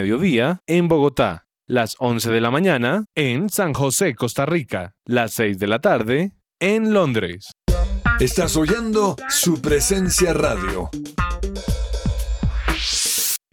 mediodía en Bogotá, las 11 de la mañana en San José, Costa Rica, las 6 de la tarde en Londres. Estás oyendo su presencia radio.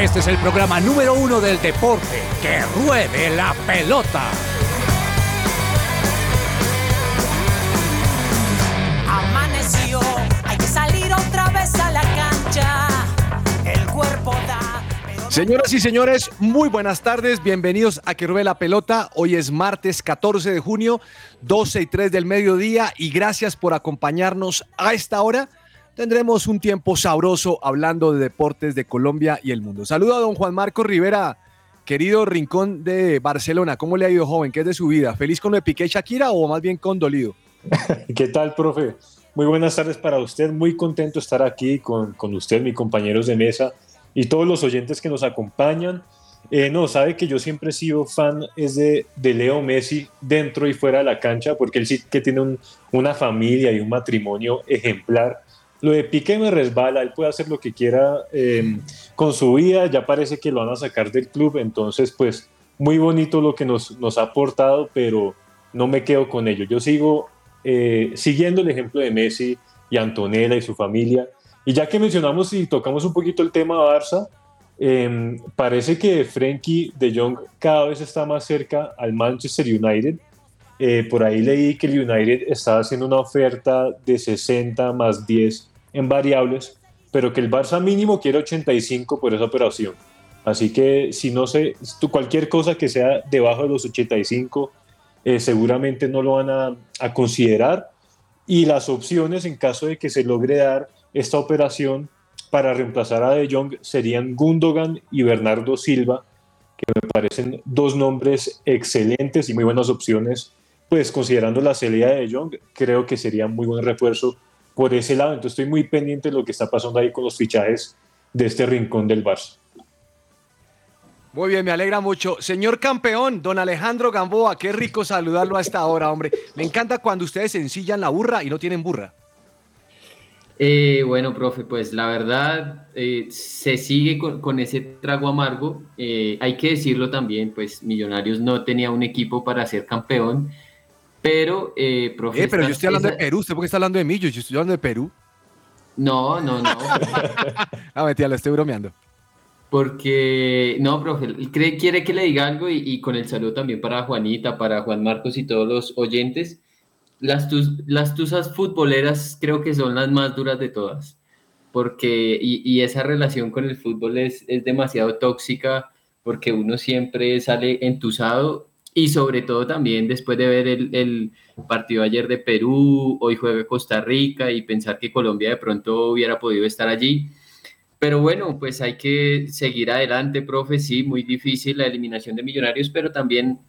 Este es el programa número uno del deporte. ¡Que ruede la pelota! Amaneció, hay que salir otra vez a la cancha. El cuerpo da. Señoras y señores, muy buenas tardes, bienvenidos a Que Ruede la Pelota. Hoy es martes 14 de junio, 12 y 3 del mediodía y gracias por acompañarnos a esta hora tendremos un tiempo sabroso hablando de deportes de Colombia y el mundo. Saludo a don Juan Marco Rivera, querido rincón de Barcelona. ¿Cómo le ha ido, joven? ¿Qué es de su vida? ¿Feliz con lo de Piqué Shakira o más bien con dolido? ¿Qué tal, profe? Muy buenas tardes para usted. Muy contento estar aquí con, con usted, mis compañeros de mesa y todos los oyentes que nos acompañan. Eh, no, sabe que yo siempre he sido fan es de, de, Leo Messi dentro y fuera de la cancha, porque él sí que tiene un, una familia y un matrimonio ejemplar lo de Piqué me resbala, él puede hacer lo que quiera em, con su vida, ya parece que lo van a sacar del club, entonces pues muy bonito lo que nos, nos ha aportado, pero no me quedo con ello. Yo sigo eh, siguiendo el ejemplo de Messi y Antonella y su familia. Y ya que mencionamos y tocamos un poquito el tema Barça, em, parece que Frenkie de Jong cada vez está más cerca al Manchester United. Eh, por ahí leí que el United estaba haciendo una oferta de 60 más 10 en variables, pero que el Barça mínimo quiere 85 por esa operación. Así que si no sé, cualquier cosa que sea debajo de los 85, eh, seguramente no lo van a, a, considerar. Y las opciones en caso de que se logre dar esta operación para reemplazar a De Jong serían Gundogan y Bernardo Silva, que me parecen dos nombres excelentes y muy buenas opciones. Pues considerando la salida de De Jong, creo que sería muy buen refuerzo por ese lado. Entonces estoy muy pendiente de lo que está pasando ahí con los fichajes de este rincón del Barça. Muy bien, me alegra mucho. Señor campeón, don Alejandro Gamboa, qué rico saludarlo a esta hora, hombre. Me encanta cuando ustedes ensillan la burra y no tienen burra. Eh, bueno, profe, pues la verdad eh, se sigue con, ese trago amargo. Eh, hay que decirlo también, pues Millonarios no tenía un equipo para ser campeón, pero, profe... pero yo estoy hablando de Perú, ¿usted por qué está hablando de mí? Yo, estoy hablando de Perú. No, no, no. ah, mentira, lo estoy bromeando. Porque, no, profe, quiere que le diga algo y, con el saludo también para Juanita, para Juan Marcos y todos los oyentes. Las, las tusas futboleras creo que son las más duras de todas, porque, y, esa relación con el fútbol es, es demasiado tóxica, porque uno siempre sale entusado y sobre todo también después de ver el, el, partido ayer de Perú, hoy juega Costa Rica y pensar que Colombia de pronto hubiera podido estar allí pero bueno, pues hay que seguir adelante, profe. Sí, muy difícil la eliminación de Millonarios, pero también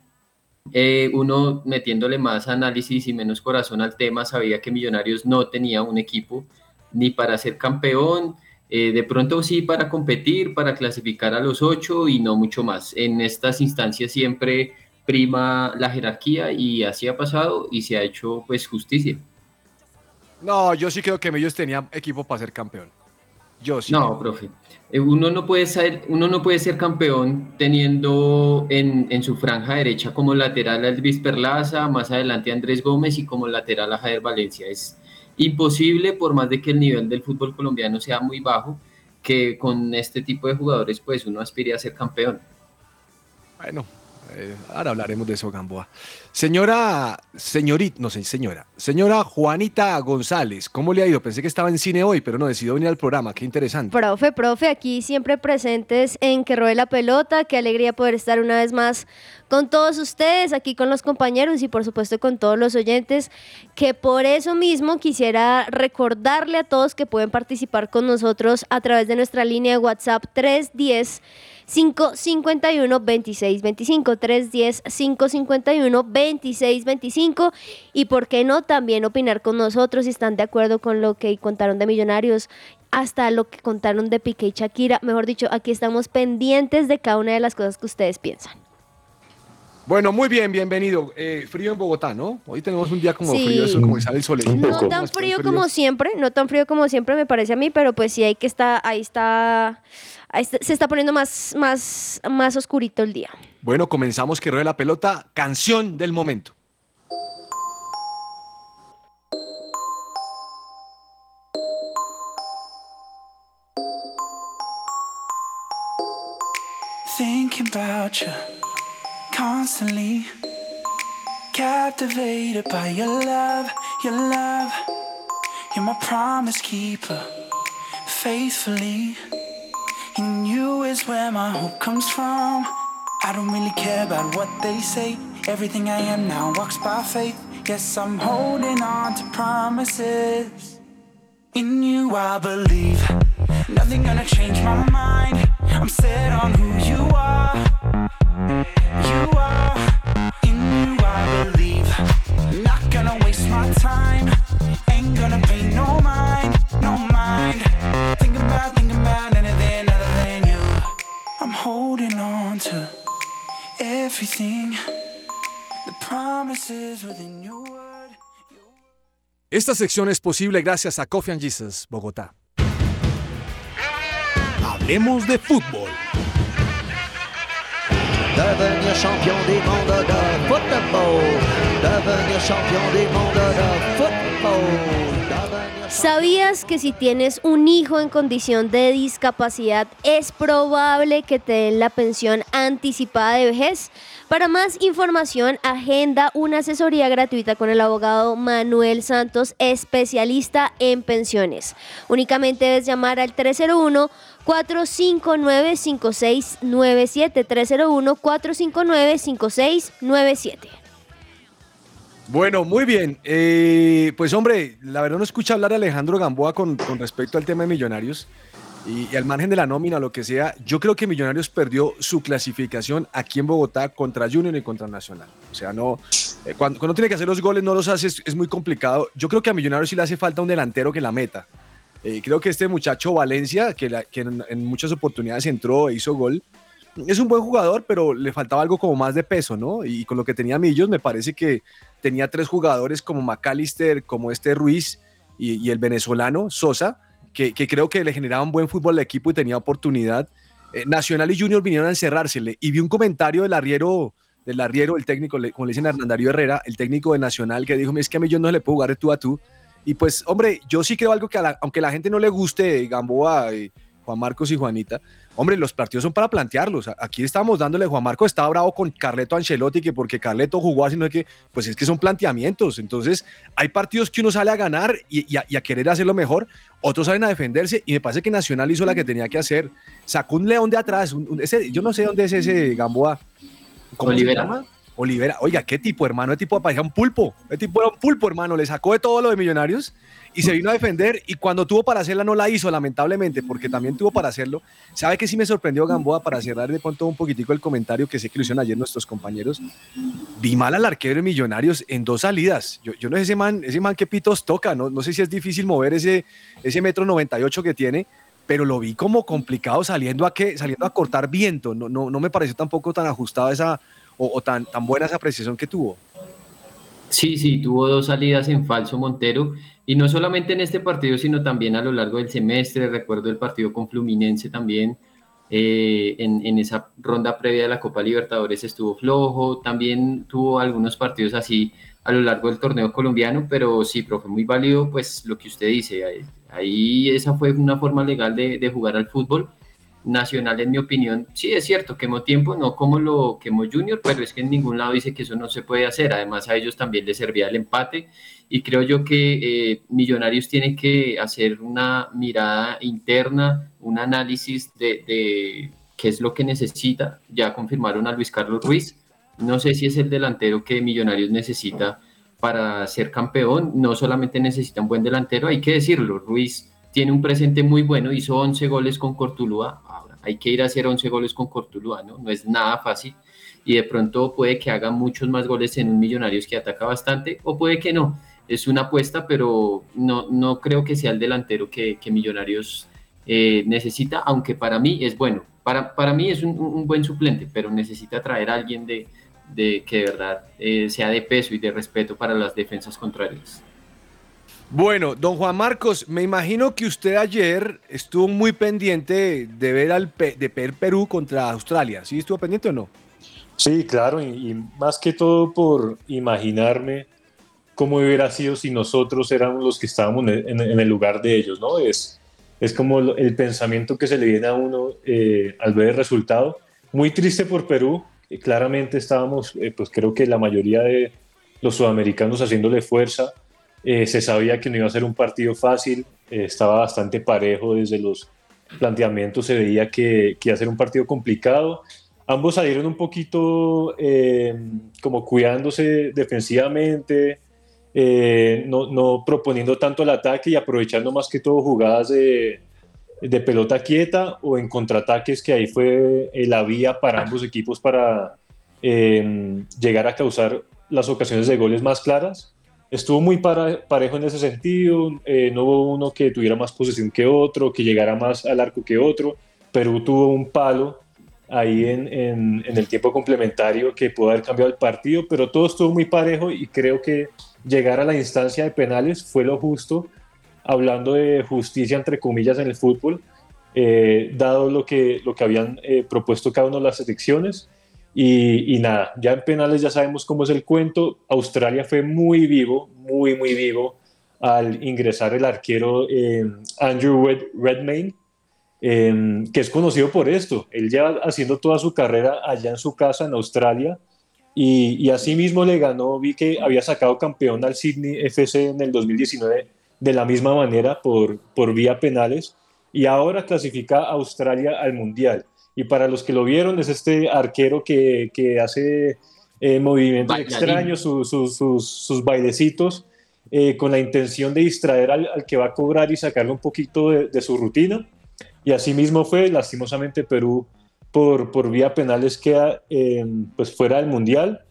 eh, uno metiéndole más análisis y menos corazón al tema, sabía que Millonarios no tenía un equipo ni para ser campeón, eh, de pronto sí para competir, para clasificar a los ocho y no mucho más. En estas instancias siempre prima la jerarquía y así ha pasado y se ha hecho pues justicia. No, yo sí creo que Millos tenía equipo para ser campeón. No, profe. Eh, uno no puede ser, uno no puede ser campeón teniendo en, su franja derecha como lateral a Elvis Perlaza, más adelante Andrés Gómez y como lateral a Javier Valencia. Es imposible, por más de que el nivel del fútbol colombiano sea muy bajo, que con este tipo de jugadores pues uno aspire a ser campeón. Bueno, eh, ahora hablaremos de eso, Gamboa. Señora, señorita, no sé, señora, señora Juanita González, ¿cómo le ha ido? Pensé que estaba en cine hoy, pero no, decidió venir al programa, qué interesante. Profe, profe, aquí siempre presentes en Que Robe la Pelota, qué alegría poder estar una vez más con todos ustedes, aquí con los compañeros y por supuesto con todos los oyentes, que por eso mismo quisiera recordarle a todos que pueden participar con nosotros a través de nuestra línea de WhatsApp 310. 551 2625 310 551 2625 y por qué no también opinar con nosotros si están de acuerdo con lo que contaron de Millonarios hasta lo que contaron de Piqué y Shakira. Mejor dicho, aquí estamos pendientes de cada una de las cosas que ustedes piensan. Bueno, muy bien, bienvenido. Eh, frío en Bogotá, ¿no? Hoy tenemos un día como frío, eso como sale el sol. No tan frío, como siempre, no tan frío como siempre me parece a mí, pero pues sí hay que estar, ahí está, ahí se está poniendo más, más, más oscurito el día. Bueno, comenzamos que ruede la pelota, canción del momento. Thinking about you. Constantly captivated by your love, your love. You're my promise keeper, faithfully. In you is where my hope comes from. I don't really care about what they say. Everything I am now walks by faith. Yes, I'm holding on to promises. In you, I believe. Nothing gonna change my mind. I'm set on who you are. Esta sección es posible gracias a Coffee and Jesus, Bogotá. Hablemos de fútbol. Devenir champion de. Devenir champion de. ¿Sabías que si tienes un hijo en condición de discapacidad es probable que te den la pensión anticipada de vejez? Para más información, agenda una asesoría gratuita con el abogado Manuel Santos, especialista en pensiones. Únicamente debes llamar al 301 459 5697 301 459 5697. Bueno, muy bien. Eh, pues hombre, la verdad no escucha hablar a Alejandro Gamboa con, con respecto al tema de millonarios. Y, al margen de la nómina, lo que sea, yo creo que Millonarios perdió su clasificación aquí en Bogotá contra Junior y contra Nacional. O sea, no, eh, cuando, cuando, tiene que hacer los goles, no los hace, es, muy complicado. Yo creo que a Millonarios sí le hace falta un delantero que la meta. Eh, creo que este muchacho Valencia, que, en, muchas oportunidades entró e hizo gol, es un buen jugador, pero le faltaba algo como más de peso, ¿no? Y con lo que tenía Millos, me parece que tenía tres jugadores como McAllister, como este Ruiz y, el venezolano Sosa, que, creo que le generaban buen fútbol al equipo y tenía oportunidad. Eh, Nacional y Junior vinieron a encerrársele. Y vi un comentario del arriero, del arriero, el técnico, como le dicen a Hernandario Herrera, el técnico de Nacional, que dijo: Es que a mí yo no le puedo jugar de tú a tú. Y pues, hombre, yo sí creo algo que, aunque la gente no le guste Gamboa, eh, Juan Marcos y Juanita, Hombre, los partidos son para plantearlos. Aquí estamos dándole, Juan Marco está bravo con Carleto Ancelotti, que porque Carleto jugó así, no es que, pues es que son planteamientos. Entonces, hay partidos que uno sale a ganar y, a, querer hacerlo mejor, otros salen a defenderse, y me parece que Nacional hizo la que tenía que hacer. Sacó un león de atrás, ese, yo no sé dónde es ese Gamboa. ¿Cómo se llama? Olivera, oiga, qué tipo, hermano, el tipo parecía un pulpo, el tipo era un pulpo, hermano, le sacó de todo lo de Millonarios y se vino a defender y cuando tuvo para hacerla no la hizo, lamentablemente, porque también tuvo para hacerlo. ¿Sabe que sí me sorprendió Gamboa para cerrar de pronto un poquitico el comentario que sé que lo hicieron ayer nuestros compañeros? Vi mal al arquero de Millonarios en dos salidas. Yo, yo no sé ese man, ese man que pitos toca, no, no sé si es difícil mover ese, ese metro 98 que tiene, pero lo vi como complicado saliendo a, que, saliendo a cortar viento. No, no, no me pareció tampoco tan ajustada esa o, tan, tan buena esa apreciación que tuvo. Sí, sí, tuvo dos salidas en falso Montero y no solamente en este partido, sino también a lo largo del semestre. Recuerdo el partido con Fluminense también. Eh, en, esa ronda previa de la Copa Libertadores estuvo flojo. También tuvo algunos partidos así a lo largo del torneo colombiano, pero sí, profe, muy válido, pues lo que usted dice. Ahí, esa fue una forma legal de jugar al fútbol Nacional, en mi opinión, sí es cierto, quemó tiempo, no como lo quemó Junior, pero es que en ningún lado dice que eso no se puede hacer. Además, a ellos también les servía el empate y creo yo que eh, Millonarios tiene que hacer una mirada interna, un análisis de, qué es lo que necesita. Ya confirmaron a Luis Carlos Ruiz. No sé si es el delantero que Millonarios necesita para ser campeón. No solamente necesita un buen delantero, hay que decirlo. Ruiz tiene un presente muy bueno, hizo 11 goles con Cortuluá, ahora hay que ir a hacer 11 goles con Cortuluá, ¿no? No es nada fácil y de pronto puede que haga muchos más goles en un Millonarios que ataca bastante o puede que no, es una apuesta, pero no, no creo que sea el delantero que, Millonarios eh, necesita, aunque para mí es bueno, para, para mí es un, buen suplente, pero necesita traer a alguien de, de que de verdad eh, sea de peso y de respeto para las defensas contrarias. Bueno, don Juan Marcos, me imagino que usted ayer estuvo muy pendiente de ver al de Perú contra Australia. ¿Sí estuvo pendiente o no? Sí, claro, y, más que todo por imaginarme cómo hubiera sido si nosotros éramos los que estábamos en, el lugar de ellos, ¿no? Es, es como el pensamiento que se le viene a uno eh, al ver el resultado. Muy triste por Perú, claramente estábamos, eh, pues creo que la mayoría de los sudamericanos haciéndole fuerza eh, se sabía que no iba a ser un partido fácil, eh, estaba bastante parejo desde los planteamientos, se veía que, que, iba a ser un partido complicado. Ambos salieron un poquito eh, como cuidándose defensivamente, no, no, proponiendo tanto el ataque y aprovechando más que todo jugadas de, de pelota quieta o en contraataques, que ahí fue la vía para ambos equipos para llegar a causar las ocasiones de goles más claras estuvo muy parejo en ese sentido, eh, no hubo uno que tuviera más posesión que otro, que llegara más al arco que otro, Perú tuvo un palo ahí en, el tiempo complementario que pudo haber cambiado el partido, pero todo estuvo muy parejo y creo que llegar a la instancia de penales fue lo justo, hablando de justicia entre comillas en el fútbol, eh, dado lo que, lo que habían eh, propuesto cada una de las selecciones y, nada, ya en penales ya sabemos cómo es el cuento. Australia fue muy vivo, muy, muy vivo al ingresar el arquero eh, Andrew Redmayne, em, que es conocido por esto. Él lleva haciendo toda su carrera allá en su casa en Australia y, y asimismo le ganó, vi que había sacado campeón al Sydney FC en el 2019 de la misma manera por, por vía penales y ahora clasifica a Australia al Mundial. Y para los que lo vieron, es este arquero que, que hace eh, movimientos extraños, sus, sus bailecitos, eh, con la intención de distraer al, al, que va a cobrar y sacarle un poquito de, su rutina. Y así mismo fue, lastimosamente Perú por, por vía penales queda eh, pues fuera del Mundial.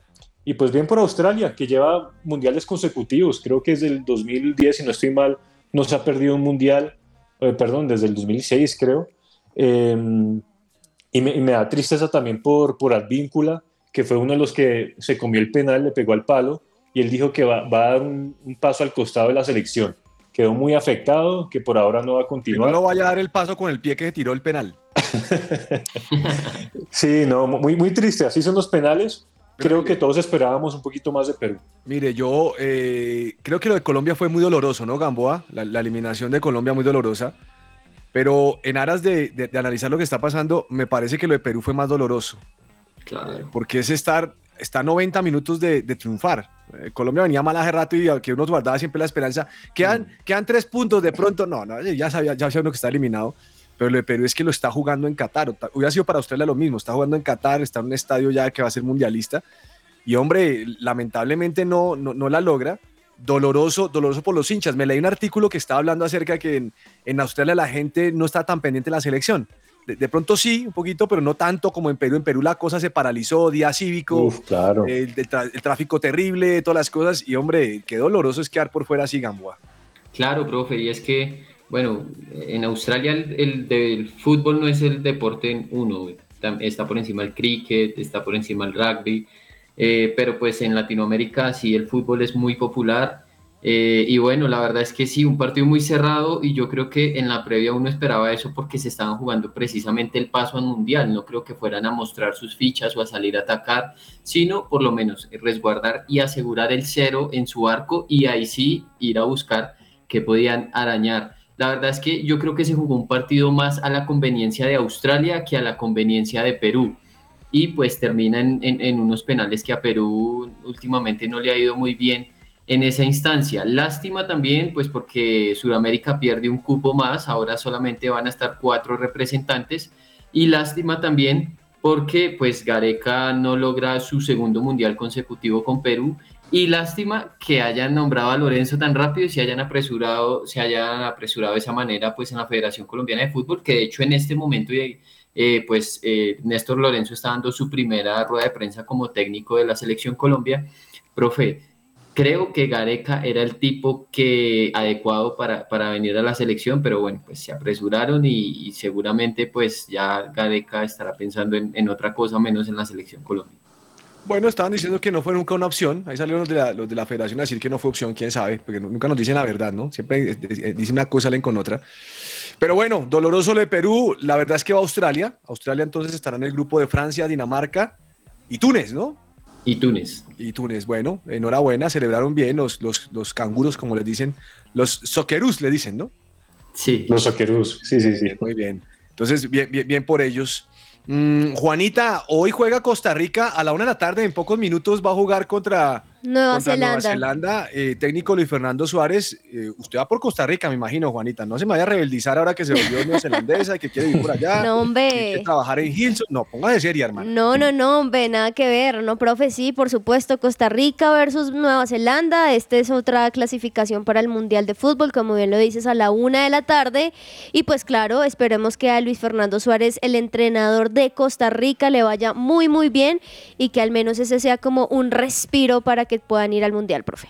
Y pues bien por Australia, que lleva mundiales consecutivos, creo que es del 2010, si no estoy mal, no se ha perdido un mundial, eh, perdón, desde el 2006 creo. Eh, y, me, y, me, da tristeza también por, por Advíncula, que fue uno de los que se comió el penal, le pegó al palo, y él dijo que va, va a dar un, un, paso al costado de la selección. Quedó muy afectado, que por ahora no va a continuar. Que no lo vaya a dar el paso con el pie que tiró el penal. sí, no, muy, muy triste. Así son los penales. Creo que todos esperábamos un poquito más de Perú. Mire, yo eh, creo que lo de Colombia fue muy doloroso, ¿no, Gamboa? La, la eliminación de Colombia muy dolorosa. Pero en aras de, de, de, analizar lo que está pasando, me parece que lo de Perú fue más doloroso. Claro. Porque es estar, está 90 minutos de, de triunfar. Eh, Colombia venía mal hace rato y que uno guardaba siempre la esperanza. Quedan, mm. quedan tres puntos de pronto. No, no, ya sabía, ya sabía uno que está eliminado. Pero lo de Perú es que lo está jugando en Qatar. Hubiera sido para Australia lo mismo. Está jugando en Qatar, está en un estadio ya que va a ser mundialista. Y hombre, lamentablemente no, no, no la logra doloroso, doloroso por los hinchas. Me leí un artículo que estaba hablando acerca de que en, en, Australia la gente no está tan pendiente de la selección. De, de, pronto sí, un poquito, pero no tanto como en Perú. En Perú la cosa se paralizó, día cívico, Uf, claro. el, el, el, tráfico terrible, todas las cosas. Y hombre, qué doloroso es quedar por fuera así, Gamboa. Claro, profe, y es que, bueno, en Australia el, fútbol no es el deporte en uno, está por encima el cricket, está por encima el rugby, eh, pero pues en Latinoamérica sí el fútbol es muy popular. Eh, y bueno, la verdad es que sí, un partido muy cerrado y yo creo que en la previa uno esperaba eso porque se estaban jugando precisamente el paso al mundial, no creo que fueran a mostrar sus fichas o a salir a atacar, sino por lo menos resguardar y asegurar el cero en su arco y ahí sí ir a buscar que podían arañar. La verdad es que yo creo que se jugó un partido más a la conveniencia de Australia que a la conveniencia de Perú y pues termina en, unos penales que a Perú últimamente no le ha ido muy bien en esa instancia. Lástima también, pues porque Sudamérica pierde un cupo más, ahora solamente van a estar cuatro representantes y lástima también porque pues Gareca no logra su segundo mundial consecutivo con Perú y lástima que hayan nombrado a Lorenzo tan rápido y se hayan apresurado, se hayan apresurado de esa manera pues en la Federación Colombiana de Fútbol, que de hecho en este momento eh, pues eh, Néstor Lorenzo está dando su primera rueda de prensa como técnico de la selección Colombia. Profe, creo que Gareca era el tipo que adecuado para, para venir a la selección, pero bueno, pues se apresuraron y, seguramente pues ya Gareca estará pensando en, en, otra cosa menos en la selección Colombia. Bueno, estaban diciendo que no fue nunca una opción. Ahí salieron los de, la, los de la federación a decir que no fue opción, quién sabe, porque nunca nos dicen la verdad, ¿no? Siempre dicen una cosa, salen con otra. Pero bueno, doloroso lo de Perú. La verdad es que va a Australia. Australia entonces estará en el grupo de Francia, Dinamarca y Túnez, ¿no? Y Túnez. Y Túnez, bueno, enhorabuena, celebraron bien los, los, los canguros, como les dicen, los soquerús le dicen, ¿no? Sí. Los soquerús, sí, sí, sí. Muy bien. Entonces, bien, bien, bien por ellos. Mm, Juanita, hoy juega Costa Rica a la una de la tarde, en pocos minutos va a jugar contra Nueva contra Zelanda. Nueva Zelanda. Eh, técnico Luis Fernando Suárez. Eh, usted va por Costa Rica, me imagino, Juanita. No se me vaya a rebeldizar ahora que se volvió neozelandesa y que quiere vivir por allá. No, hombre. Quiere trabajar en Hilson. No, ponga de serie, hermano. No, no, no, hombre, nada que ver. No, profe, sí, por supuesto. Costa Rica versus Nueva Zelanda. Esta es otra clasificación para el Mundial de Fútbol, como bien lo dices, a la una de la tarde. Y pues claro, esperemos que a Luis Fernando Suárez, el entrenador de Costa Rica, le vaya muy, muy bien y que al menos ese sea como un respiro para que puedan ir al Mundial profe.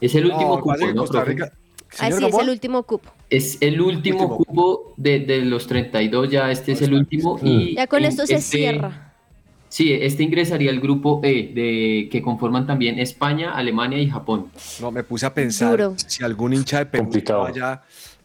Es el último no, cupo, ¿no, profe? Así es el último cupo. Es el último, último. cupo de, de, los 32, ya este es el último. Y ya con esto se este, cierra. Sí, este ingresaría al grupo E, de, que conforman también España, Alemania y Japón. No, me puse a pensar Duro. si algún hincha de Perú vaya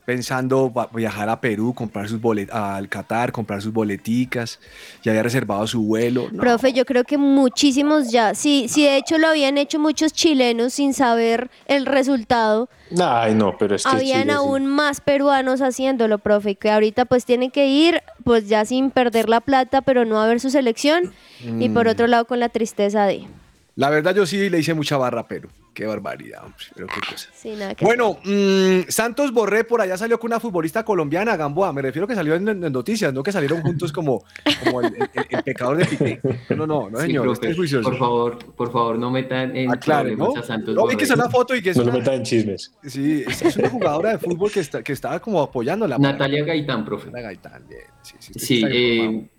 pensando viajar a Perú, comprar sus boletas, al Qatar, comprar sus boleticas, ya había reservado su vuelo. No. Profe, yo creo que muchísimos ya, sí, sí, de hecho lo habían hecho muchos chilenos sin saber el resultado. Ay, no, pero es que Habían Chile, aún sí. más peruanos haciéndolo, profe, que ahorita pues tienen que ir, pues ya sin perder la plata, pero no a ver su selección, mm. y por otro lado con la tristeza de... La verdad yo sí le hice mucha barra a Perú Qué barbaridad, hombre. Pero qué cosa. Sí, nada que Bueno, mm, Santos Borré por allá salió con una futbolista colombiana, Gamboa. Me refiero que salió en, en noticias, no que salieron juntos como, como el, el- el pecador de Piqué. No, no, no, Sí, señor. profe, juicioso. por favor, por favor, no metan en Aclare, ¿no? a Santos No, vi que es una foto y que es No lo metan en chismes. sí, es, es una jugadora de fútbol que, está, que estaba como apoyándola. Natalia Gaitán, profe. Natalia Gaitán, bien. Sí, sí, Sí, eh,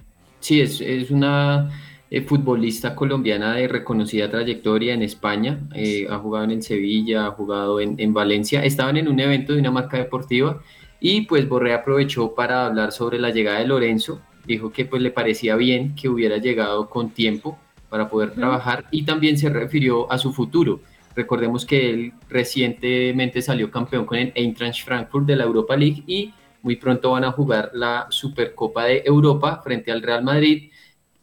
sí es, es una eh, futbolista colombiana de reconocida trayectoria en España. eh, ha jugado en el Sevilla, ha jugado en, en Valencia. Estaban en un evento de una marca deportiva y pues Borré aprovechó para hablar sobre la llegada de Lorenzo. Dijo que pues le parecía bien que hubiera llegado con tiempo para poder trabajar y también se refirió a su futuro. Recordemos que él recientemente salió campeón con el Eintracht Frankfurt de la Europa League y muy pronto van a jugar la Supercopa de Europa frente al Real Madrid,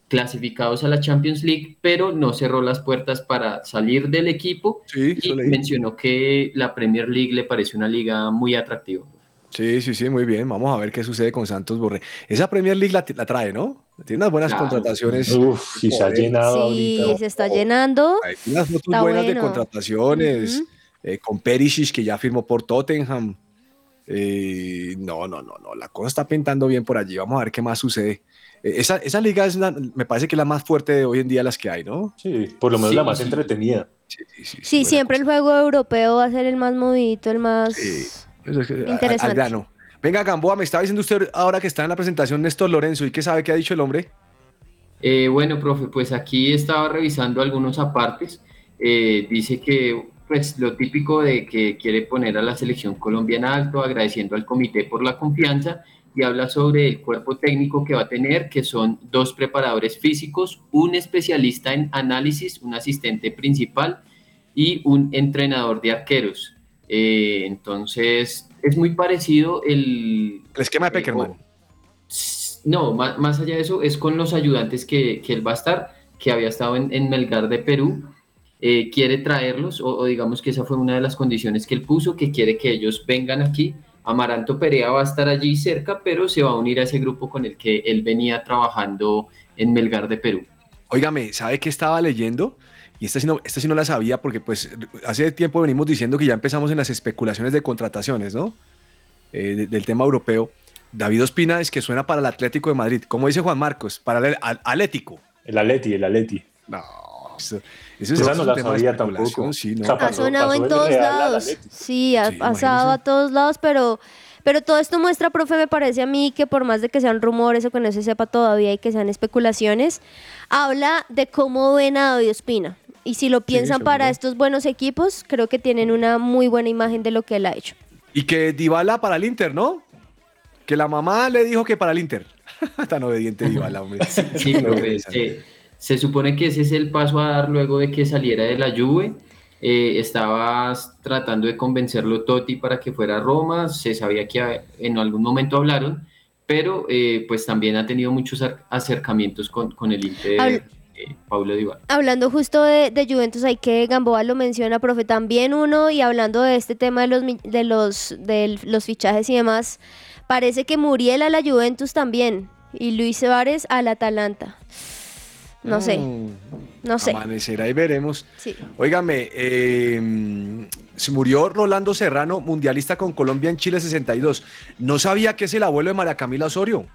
clasificados a la Champions League, pero no cerró las puertas para salir del equipo Sí, y mencionó que la Premier League le parece una liga muy atractiva. Sí, sí, sí, muy bien. Vamos a ver qué sucede con Santos Borré. Esa Premier League la, la trae, ¿no? Tiene unas buenas Claro. contrataciones. Uf, y se ha llenado Sí, ahorita. se está llenando. Hay unas fotos Está buenas de contrataciones. Eh, con Perisic, que ya firmó por Tottenham. Eh, no, no, no, no. La cosa está pintando bien por allí. Vamos a ver qué más sucede. Eh, esa, esa liga es la- me parece que es la más fuerte de hoy en día las que hay, ¿no? Sí, por lo menos Sí, la más sí. entretenida. Sí, sí, sí, Sí, buena siempre el juego europeo va a ser el más movidito, el más... Sí. Eso es que- a- Interesante. al grano. Venga, Gamboa, me estaba diciendo usted ahora que está en la presentación Néstor Lorenzo. ¿Y qué sabe qué ha dicho el hombre? Eh, bueno, profe, pues aquí estaba revisando algunos apartes. Eh, dice que pues lo típico de que quiere poner a la selección colombiana alto, agradeciendo al comité por la confianza y habla sobre el cuerpo técnico que va a tener, que son dos preparadores físicos, un especialista en análisis, un asistente principal y un entrenador de arqueros. Eh, entonces, es muy parecido el, El esquema de Peckerman. no, más, más allá de eso, es con los ayudantes que, que él va a estar, que había estado en, en Melgar de Perú. Eh, quiere traerlos, o, o digamos que esa fue una de las condiciones que él puso, que quiere que ellos vengan aquí. Amaranto Perea va a estar allí cerca, pero se va a unir a ese grupo con el que él venía trabajando en Melgar de Perú. Óigame, ¿sabe qué estaba leyendo? Y esta sí, no, esta sí no la sabía porque pues hace tiempo venimos diciendo que ya empezamos en las especulaciones de contrataciones, ¿no? Eh, de- del tema europeo. David Ospina es que suena para el Atlético de Madrid. Como dice Juan Marcos, para el Atlético. El Atleti, el Atleti. No, eso, eso Esa es no un la sabía tampoco. Sí, no. O sea, Ha pasó- sonado pasó en todos lados. Atleti. Sí, ha Sí, pasado a imagínese. todos lados, pero, pero todo esto muestra, profe, me parece a mí que por más de que sean rumores o que no se sepa todavía y que sean especulaciones, habla de cómo ven a David Ospina. Y si lo piensan para seguro. estos buenos equipos, creo que tienen una muy buena imagen de lo que él ha hecho. Y que Dybala para el Inter, ¿no? Que la mamá le dijo que para el Inter. Tan obediente Dybala, hombre. Sí, profe, se, supone que ese es el paso a dar luego de que saliera de la Juve. Eh, estabas tratando de convencerlo Totti para que fuera a Roma. Se sabía que en algún momento hablaron, pero eh, pues también ha tenido muchos acer- acercamientos con, con el Inter, Habl- eh, Paulo Dybala. Hablando justo de, de Juventus, hay que Gamboa lo menciona, profe, también uno, y hablando de este tema de los, de los, de los fichajes y demás, parece que Muriel a la Juventus también, y Luis Suárez al Atalanta. No sé, Mm, no sé. Amanecerá y veremos. Sí. Óigame, eh, se murió Rolando Serrano, mundialista con Colombia en Chile 62. No sabía que es el abuelo de María Camila Osorio.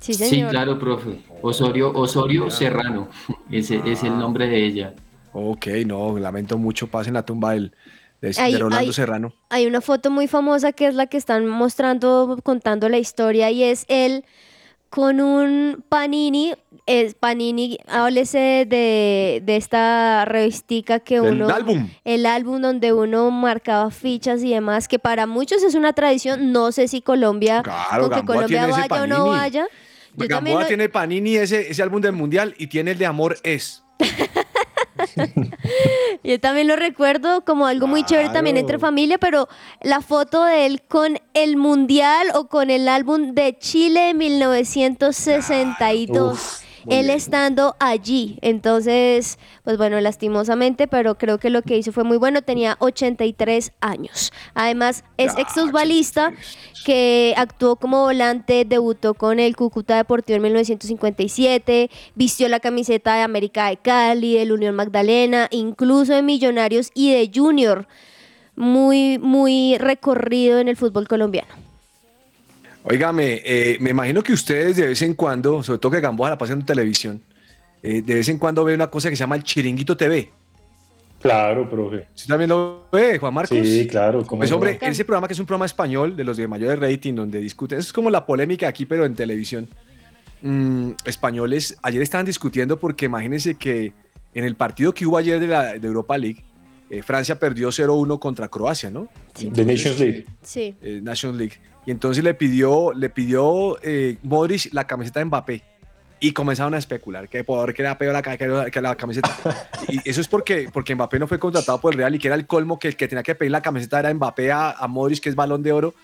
Sí, Sí, señor. claro, profe. Osorio, Osorio Serrano, ese es el nombre de ella. Ok, no, lamento mucho. Pasen la tumba del, de, Rolando. Serrano. Hay una foto muy famosa que es la que están mostrando, contando la historia, y es él con un panini, es panini, háblese de, de esta revistica que uno... álbum. El álbum donde uno marcaba fichas y demás, que para muchos es una tradición, no sé si Colombia, Claro, con que Gamboa Colombia vaya o no vaya. Yo Gamboa lo- tiene Panini, ese, ese álbum del mundial, y tiene el de Amor Es. Yo también lo recuerdo como algo muy chévere también entre familia, pero la foto de él con el Mundial o con el álbum de Chile 1962. Él estando allí. Entonces, pues bueno, lastimosamente, pero creo que lo que hizo fue muy bueno. Tenía 83 años. Además, es exusbalista que actuó como volante, debutó con el Cúcuta Deportivo en 1957, vistió la camiseta de América de Cali, del Unión Magdalena, incluso de Millonarios y de Junior. Muy, muy recorrido en el fútbol colombiano. Óigame, eh, me imagino que ustedes de vez en cuando, sobre todo que Gamboa la pasan en televisión, eh, de vez en cuando ven una cosa que se llama el Chiringuito TV. Claro, profe. ¿Sí también lo ve, Juan Marcos? Sí, claro. ¿cómo Pues no? hombre, ese programa que es un programa español de los de mayor rating, donde discuten, eso es como la polémica aquí, pero en televisión. Mm, españoles, ayer estaban discutiendo porque imagínense que en el partido que hubo ayer de la de Europa League, eh, Francia perdió 0-1 contra Croacia, ¿no? The Nations League. Sí. eh, Nations League. Y entonces le pidió, le pidió eh, Modric la camiseta de Mbappé. Y comenzaron a especular que por qué era peor la, que la, que la camiseta. Y eso es porque, porque Mbappé no fue contratado por el Real y que era el colmo que el que tenía que pedir la camiseta era Mbappé a, a Modric, que es balón de oro.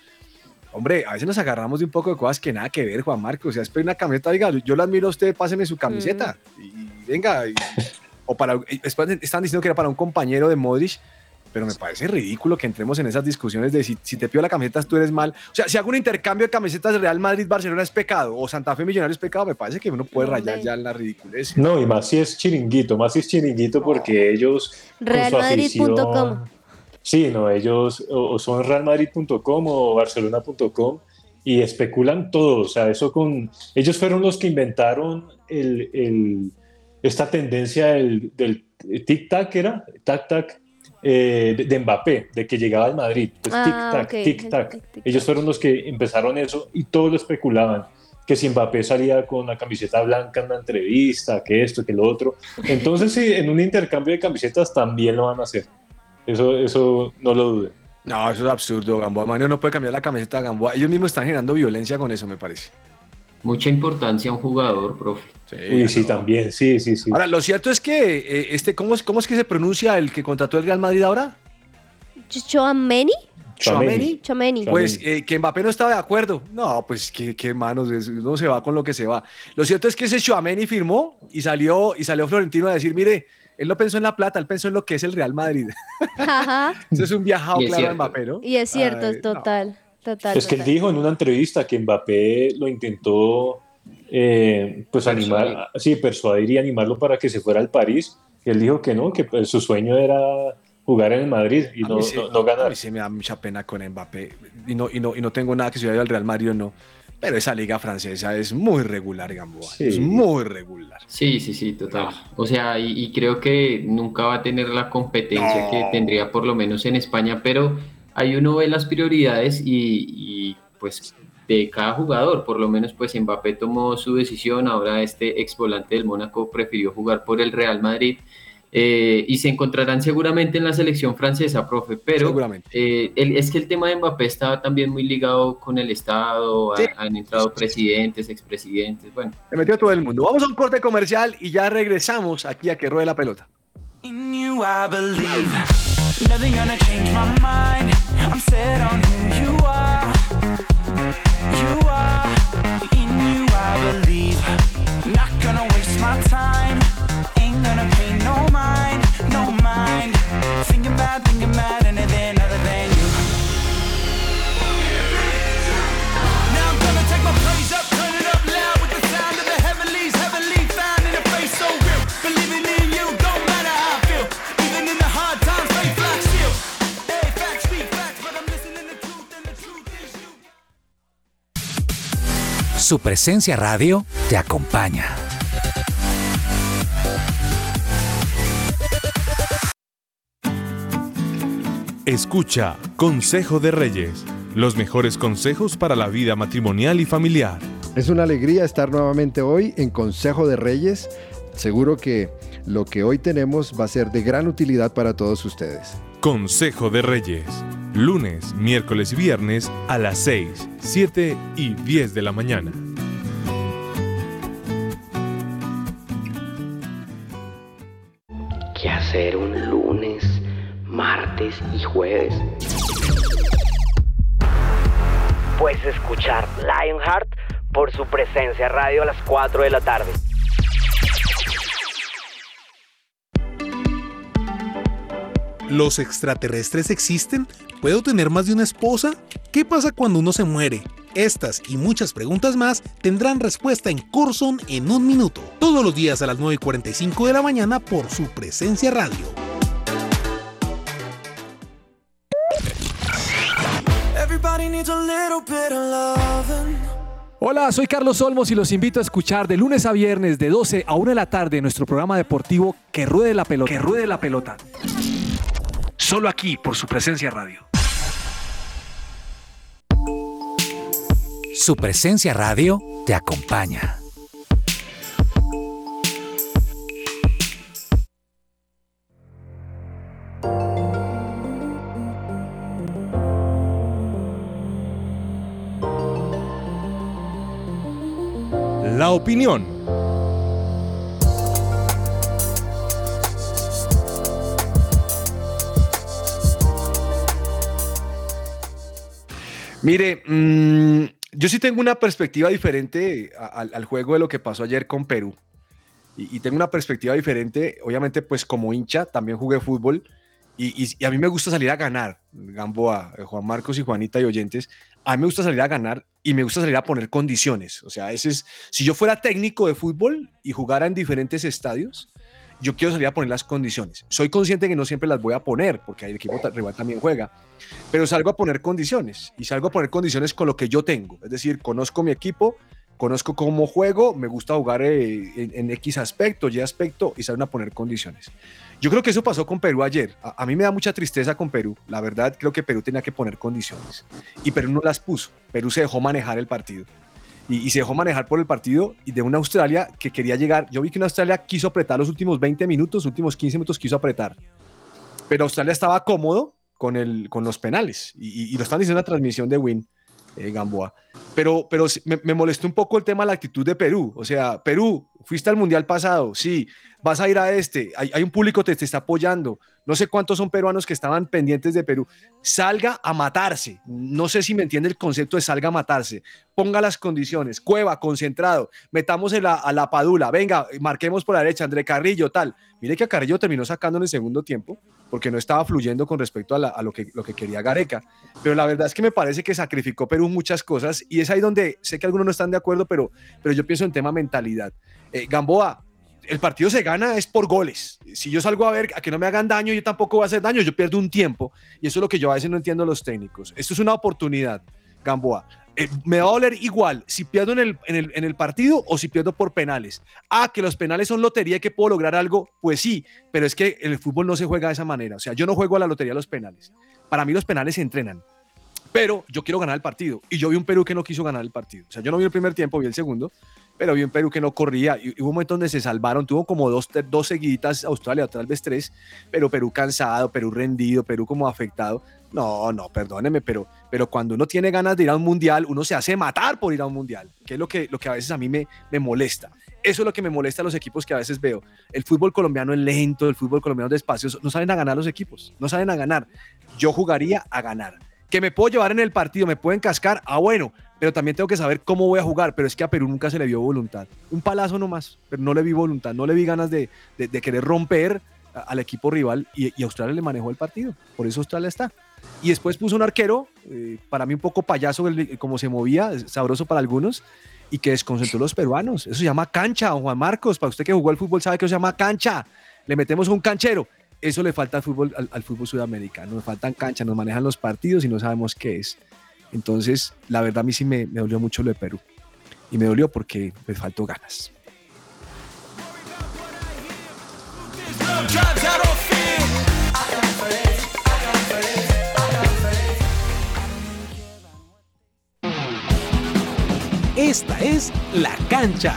Hombre, a veces nos agarramos de un poco de cosas que nada que ver, Juan Marcos. O sea, es pedir una camiseta, diga, yo la admiro a usted, páseme su camiseta. Y, y venga. y- o para, están diciendo que era para un compañero de Modric. Pero me parece ridículo que entremos en esas discusiones de si, si te pido la camiseta tú eres mal. O sea, si hago un intercambio de camisetas Real Madrid, Barcelona es pecado, o Santa Fe Millonarios es pecado, me parece que uno puede rayar ya en la ridiculez. No, y más si es chiringuito, más si es chiringuito porque ellos. con su Realmadrid.com. afición- Sí, no, ellos o o son realmadrid.com o barcelona.com y especulan todo. O sea, eso con. Ellos fueron los que inventaron el, el- esta tendencia del, del tic-tac, ¿era? Tac-tac. Eh, de, de Mbappé, de que llegaba al Madrid. Pues Ah, tic-tac, ok, el tic-tac. tic-tac. Ellos fueron los que empezaron eso y todos lo especulaban. Que si Mbappé salía con la camiseta blanca en una entrevista, que esto, que lo otro. Entonces, sí, en un intercambio de camisetas también lo van a hacer. Eso, eso no lo duden. No, eso es absurdo, Gamboa. Mario no puede cambiar la camiseta de Gamboa. Ellos mismos están generando violencia con eso, me parece. Mucha importancia a un jugador, profe. Sí, sí, también, sí, sí, sí. Ahora, lo cierto es que, eh, este, ¿cómo, es, ¿cómo es que se pronuncia el que contrató el Real Madrid ahora? ¿Chouameni? Chouameni. Chouameni. Pues eh, que Mbappé no estaba de acuerdo. No, pues qué, qué manos, uno se va con lo que se va. Lo cierto es que ese Chouameni firmó y salió, y salió Florentino a decir, mire, él no pensó en la plata, él pensó en lo que es el Real Madrid. Ajá. Eso es un viajado claro de. Mbappé, ¿no? Y es cierto, Ay, es total. Total. Es que él total. dijo en una entrevista que Mbappé lo intentó eh, pues animar, sí, persuadir y animarlo para que se fuera al París. Y él dijo que no, que pues, su sueño era jugar en el Madrid y A no, sí- no- no A ganar. mí sí me da mucha pena con Mbappé. Y no, y no, y no tengo nada que se al Real Madrid o no. Pero esa liga francesa es muy regular, Gamboa. Es muy regular. Sí, sí, sí, total. O sea, y, y creo que nunca va a tener la competencia que tendría por lo menos en España, pero ahí uno ve las prioridades y, y, pues de cada jugador, por lo menos pues Mbappé tomó su decisión, ahora este ex volante del Mónaco prefirió jugar por el Real Madrid. eh, y se encontrarán seguramente en la selección francesa, profe, pero eh, el- es que el tema de Mbappé estaba también muy ligado con el Estado, ha- han entrado presidentes, expresidentes, bueno, Se metió todo el mundo. Vamos a un corte comercial y ya regresamos aquí a que ruede la pelota. In you I believe Nothing gonna change my mind. I'm set on who you are. You are. In you I believe. Not gonna waste my time. Ain't gonna pay no mind. No mind. Thinking about, thinking about Su presencia radio te acompaña. Escucha Consejo de Reyes, los mejores consejos para la vida matrimonial y familiar. Es una alegría estar nuevamente hoy en Consejo de Reyes. Seguro que lo que hoy tenemos va a ser de gran utilidad para todos ustedes. Consejo de Reyes, lunes, miércoles y viernes a las 6, 7 y 10 de la mañana. ¿Qué hacer un lunes, martes y jueves? Pues escuchar Lionheart por su presencia radio a las 4 de la tarde. ¿Los extraterrestres existen? ¿Puedo tener más de una esposa? ¿Qué pasa cuando uno se muere? Estas y muchas preguntas más tendrán respuesta en Corson en un minuto, todos los días a las 9.45 de la mañana por su presencia radio. Everybody needs a little bit of loving. Hola, soy Carlos Olmos y los invito a escuchar de lunes a viernes de 12 a 1 de la tarde nuestro programa deportivo Que Ruede la Pelota. Que Ruede la Pelota. Solo aquí por su presencia radio. Su presencia radio te acompaña. La opinión. Mire, mm, yo sí tengo una perspectiva diferente al, juego de lo que pasó ayer con Perú. Y, tengo una perspectiva diferente, obviamente, pues como hincha, también jugué fútbol. Y, y- y a mí me gusta salir a ganar, Gamboa, eh, Juan Marcos y Juanita y oyentes. A mí me gusta salir a ganar y me gusta salir a poner condiciones. O sea, ese es, si yo fuera técnico de fútbol y jugara en diferentes estadios, yo quiero salir a poner las condiciones. Soy consciente que no siempre las voy a poner, porque el equipo rival también juega, pero salgo a poner condiciones y salgo a poner condiciones con lo que yo tengo. Es decir, conozco mi equipo, conozco cómo juego, me gusta jugar eh, en, en X aspecto, Y aspecto y salen a poner condiciones. Yo creo que eso pasó con Perú ayer. A, a mí me da mucha tristeza con Perú. La verdad, creo que Perú tenía que poner condiciones y Perú no las puso. Perú se dejó manejar el partido y, y se dejó manejar por el partido y de una Australia que quería llegar. Yo vi que una Australia quiso apretar los últimos 20 minutos, últimos 15 minutos quiso apretar. Pero Australia estaba cómodo con, el, con los penales y, y- y lo están diciendo en la transmisión de Win, eh, Gamboa. Pero, pero me, me molestó un poco el tema de la actitud de Perú. O sea, Perú, fuiste al mundial pasado, sí, vas a ir a este, hay, un público que te está apoyando. No sé cuántos son peruanos que estaban pendientes de Perú. Salga a matarse. No sé si me entiende el concepto de salga a matarse. Ponga las condiciones. Cueva, concentrado. Metamos la, a la padula. Venga, marquemos por la derecha. André Carrillo, tal. Mire que a Carrillo terminó sacando en el segundo tiempo porque no estaba fluyendo con respecto a, a lo, que, lo que quería Gareca. Pero la verdad es que me parece que sacrificó Perú muchas cosas y es ahí donde sé que algunos no están de acuerdo, pero, pero yo pienso en tema mentalidad. Eh, Gamboa, el partido se gana es por goles. Si yo salgo a ver a que no me hagan daño, yo tampoco voy a hacer daño, yo pierdo un tiempo. Y eso es lo que yo a veces no entiendo los técnicos. Esto es una oportunidad, Gamboa. Eh, me va a doler igual si pierdo en el, partido o si pierdo por penales. Ah, que los penales son lotería y que puedo lograr algo, pues sí, pero es que el fútbol no se juega de esa manera. O sea, yo no juego a la lotería los penales. Para mí los penales se entrenan. Pero yo quiero ganar el partido. Y yo vi un Perú que no quiso ganar el partido. O sea, yo no vi el primer tiempo, vi el segundo, pero vi un Perú que no corría. Y hubo un momento donde se salvaron. Tuvo como dos, dos seguiditas Australia, tal vez tres. Pero Perú cansado, Perú rendido, Perú como afectado. No, no, perdóneme, pero, pero cuando uno tiene ganas de ir a un mundial, uno se hace matar por ir a un mundial, que es lo que, lo que a veces a mí me, me molesta. Eso es lo que me molesta a los equipos que a veces veo. El fútbol colombiano es lento, el fútbol colombiano es despacio, no saben a ganar los equipos, no saben a ganar. Yo jugaría a ganar. Que me puedo llevar en el partido, me pueden cascar, ah bueno, pero también tengo que saber cómo voy a jugar, pero es que a Perú nunca se le vio voluntad. Un palazo nomás, pero no le vi voluntad, no le vi ganas de, de- querer romper al equipo rival y, Australia le manejó el partido, por eso Australia está. Y después puso un arquero, eh, para mí un poco payaso como se movía, sabroso para algunos, y que desconcentró a los peruanos. Eso se llama cancha, Juan Marcos. Para usted que jugó al fútbol sabe que eso se llama cancha. Le metemos un canchero. Eso le falta al fútbol, al, al fútbol sudamericano. Nos faltan canchas, nos manejan los partidos y no sabemos qué es. Entonces, la verdad a mí sí me, dolió mucho lo de Perú. Y me dolió porque me faltó ganas. Esta es La Cancha.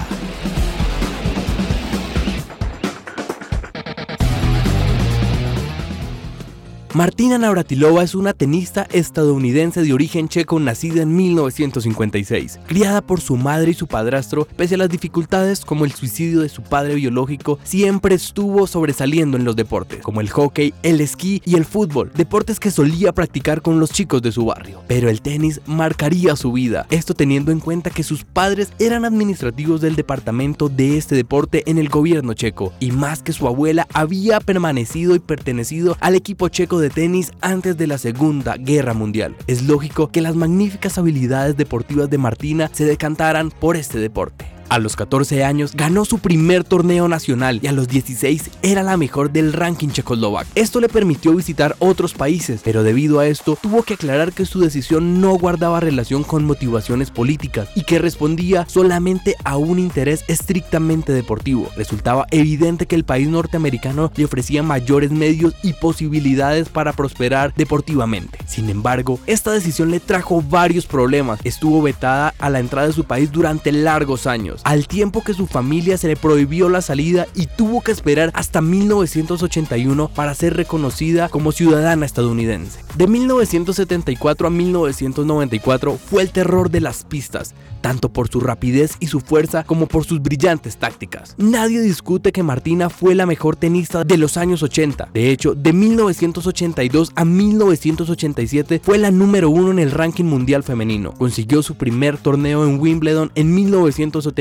Martina Navratilova es una tenista estadounidense de origen checo nacida en 1956. Criada por su madre y su padrastro, pese a las dificultades como el suicidio de su padre biológico, siempre estuvo sobresaliendo en los deportes, como el hockey, el esquí y el fútbol, deportes que solía practicar con los chicos de su barrio. Pero el tenis marcaría su vida, esto teniendo en cuenta que sus padres eran administrativos del departamento de este deporte en el gobierno checo, y más que su abuela había permanecido y pertenecido al equipo checo de tenis antes de la Segunda Guerra Mundial. Es lógico que las magníficas habilidades deportivas de Martina se decantaran por este deporte. A los 14 años ganó su primer torneo nacional y a los 16 era la mejor del ranking checoslovaco. Esto le permitió visitar otros países, pero debido a esto tuvo que aclarar que su decisión no guardaba relación con motivaciones políticas y que respondía solamente a un interés estrictamente deportivo. Resultaba evidente que el país norteamericano le ofrecía mayores medios y posibilidades para prosperar deportivamente. Sin embargo, esta decisión le trajo varios problemas. Estuvo vetada a la entrada de su país durante largos años al tiempo que su familia se le prohibió la salida y tuvo que esperar hasta 1981 para ser reconocida como ciudadana estadounidense. De 1974 a 1994 fue el terror de las pistas, tanto por su rapidez y su fuerza como por sus brillantes tácticas. Nadie discute que Martina fue la mejor tenista de los años 80. De hecho, de 1982 a 1987 fue la número uno en el ranking mundial femenino. Consiguió su primer torneo en Wimbledon en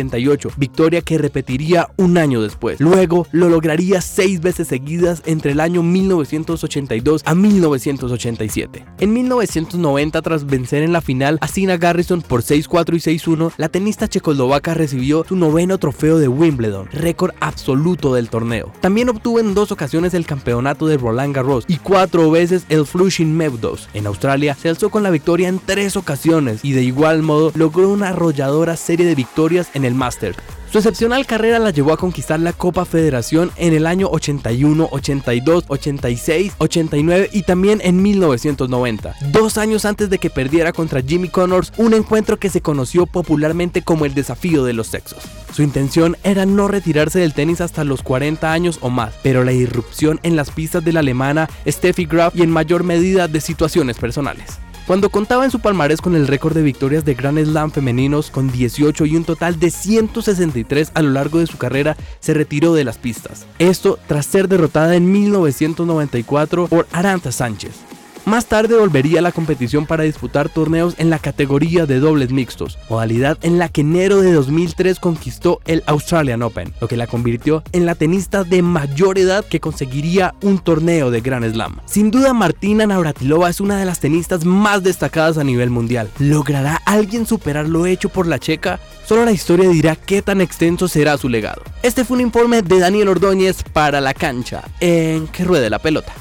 1978, victoria que repetiría un año después. Luego lo lograría seis veces seguidas entre el año 1982 a 1987. En 1990, tras vencer en la final a Sina Garrison por 6-4 y 6-1, la tenista checoslovaca recibió su noveno trofeo de Wimbledon, récord absoluto del torneo. También obtuvo en dos ocasiones el campeonato de Roland Garros y cuatro veces el Flushing Meadows. En Australia se alzó con la victoria en tres ocasiones y de igual modo logró una arrolladora serie de victorias en el Masters. Su excepcional carrera la llevó a conquistar la Copa Federación en el año 81, 82, 86, 89 y también en 1990, dos años antes de que perdiera contra Jimmy Connors, un encuentro que se conoció popularmente como el desafío de los sexos. Su intención era no retirarse del tenis hasta los 40 años o más, pero la irrupción en las pistas de la alemana Steffi Graf y en mayor medida de situaciones personales. Cuando contaba en su palmarés con el récord de victorias de Grand Slam femeninos con 18 y un total de 163 a lo largo de su carrera, se retiró de las pistas. Esto tras ser derrotada en 1994 por Arantxa Sánchez. Más tarde volvería a la competición para disputar torneos en la categoría de dobles mixtos, modalidad en la que enero de 2003 conquistó el Australian Open, lo que la convirtió en la tenista de mayor edad que conseguiría un torneo de Grand Slam. Sin duda Martina Navratilova es una de las tenistas más destacadas a nivel mundial. ¿Logrará alguien superar lo hecho por la checa? Solo la historia dirá qué tan extenso será su legado. Este fue un informe de Daniel Ordóñez para la cancha en que ruede la pelota.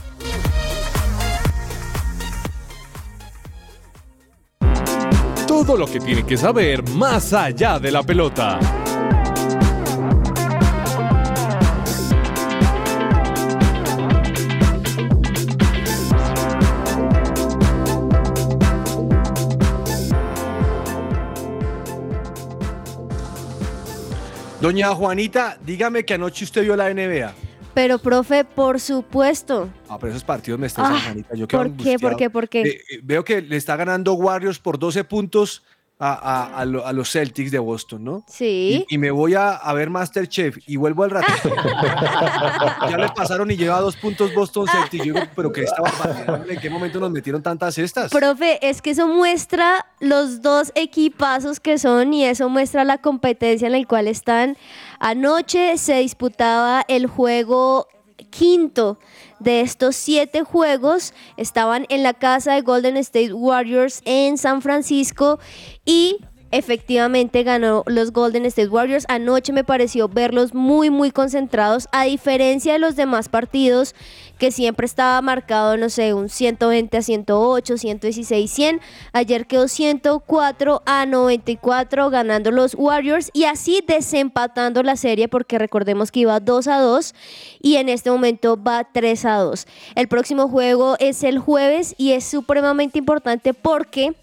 Todo lo que tiene que saber más allá de la pelota. Doña Juanita, dígame que anoche usted vio la NBA. Pero, profe, por supuesto. Ah, pero esos partidos me estresan, Ah. Yo ¿Por qué? ¿Por qué? ¿Por qué? Eh, eh, veo que le está ganando Warriors por 12 puntos a, a- a lo- a los Celtics de Boston, ¿no? Sí. Y, y me voy a, ver Masterchef y vuelvo al ratito. ya le pasaron y lleva dos puntos Boston Celtics. Yo digo, pero que estaba ¿en qué momento nos metieron tantas cestas? Profe, es que eso muestra los dos equipazos que son y eso muestra la competencia en la cual están. Anoche se disputaba el juego quinto de estos siete juegos. Estaban en la casa de Golden State Warriors en San Francisco y efectivamente ganó los Golden State Warriors. Anoche me pareció verlos muy, muy concentrados, a diferencia de los demás partidos que siempre estaba marcado, no sé, un 120 a 108, 116, 100. Ayer quedó 104 a 94 ganando los Warriors y así desempatando la serie porque recordemos que iba 2 a 2 y en este momento va 3 a 2. El próximo juego es el jueves y es supremamente importante porque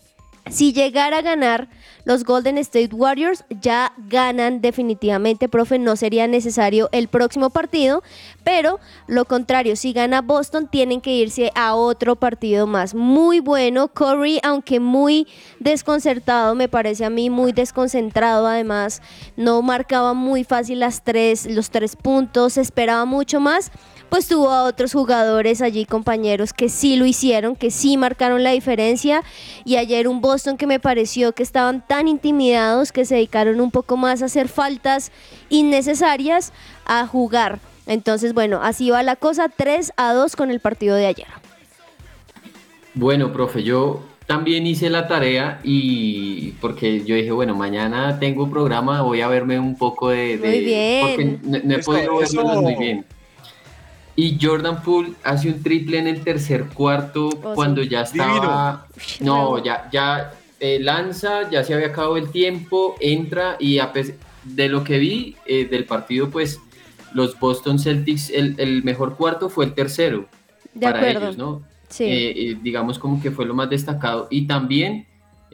si llegara a ganar los Golden State Warriors ya ganan definitivamente, profe, no sería necesario el próximo partido, pero lo contrario, si gana Boston tienen que irse a otro partido más. Muy bueno, Curry, aunque muy desconcertado, me parece a mí muy desconcentrado, además no marcaba muy fácil las tres, los tres puntos, esperaba mucho más pues tuvo a otros jugadores allí, compañeros, que sí lo hicieron, que sí marcaron la diferencia. Y ayer un Boston que me pareció que estaban tan intimidados que se dedicaron un poco más a hacer faltas innecesarias a jugar. Entonces, bueno, así va la cosa, 3 a 2 con el partido de ayer. Bueno, profe, yo también hice la tarea y porque yo dije, bueno, mañana tengo programa, voy a verme un poco de... muy bien. Porque no, no he podido verlas muy bien. Y Jordan Poole hace un triple en el tercer cuarto Oh, cuando sí. ya estaba. No, ya, ya eh, lanza, ya se había acabado el tiempo, entra y a pes- de lo que vi eh, del partido, pues los Boston Celtics, el, el mejor cuarto fue el tercero De para acuerdo. ellos, ¿no? Sí. Eh, eh, digamos como que fue lo más destacado. Y también,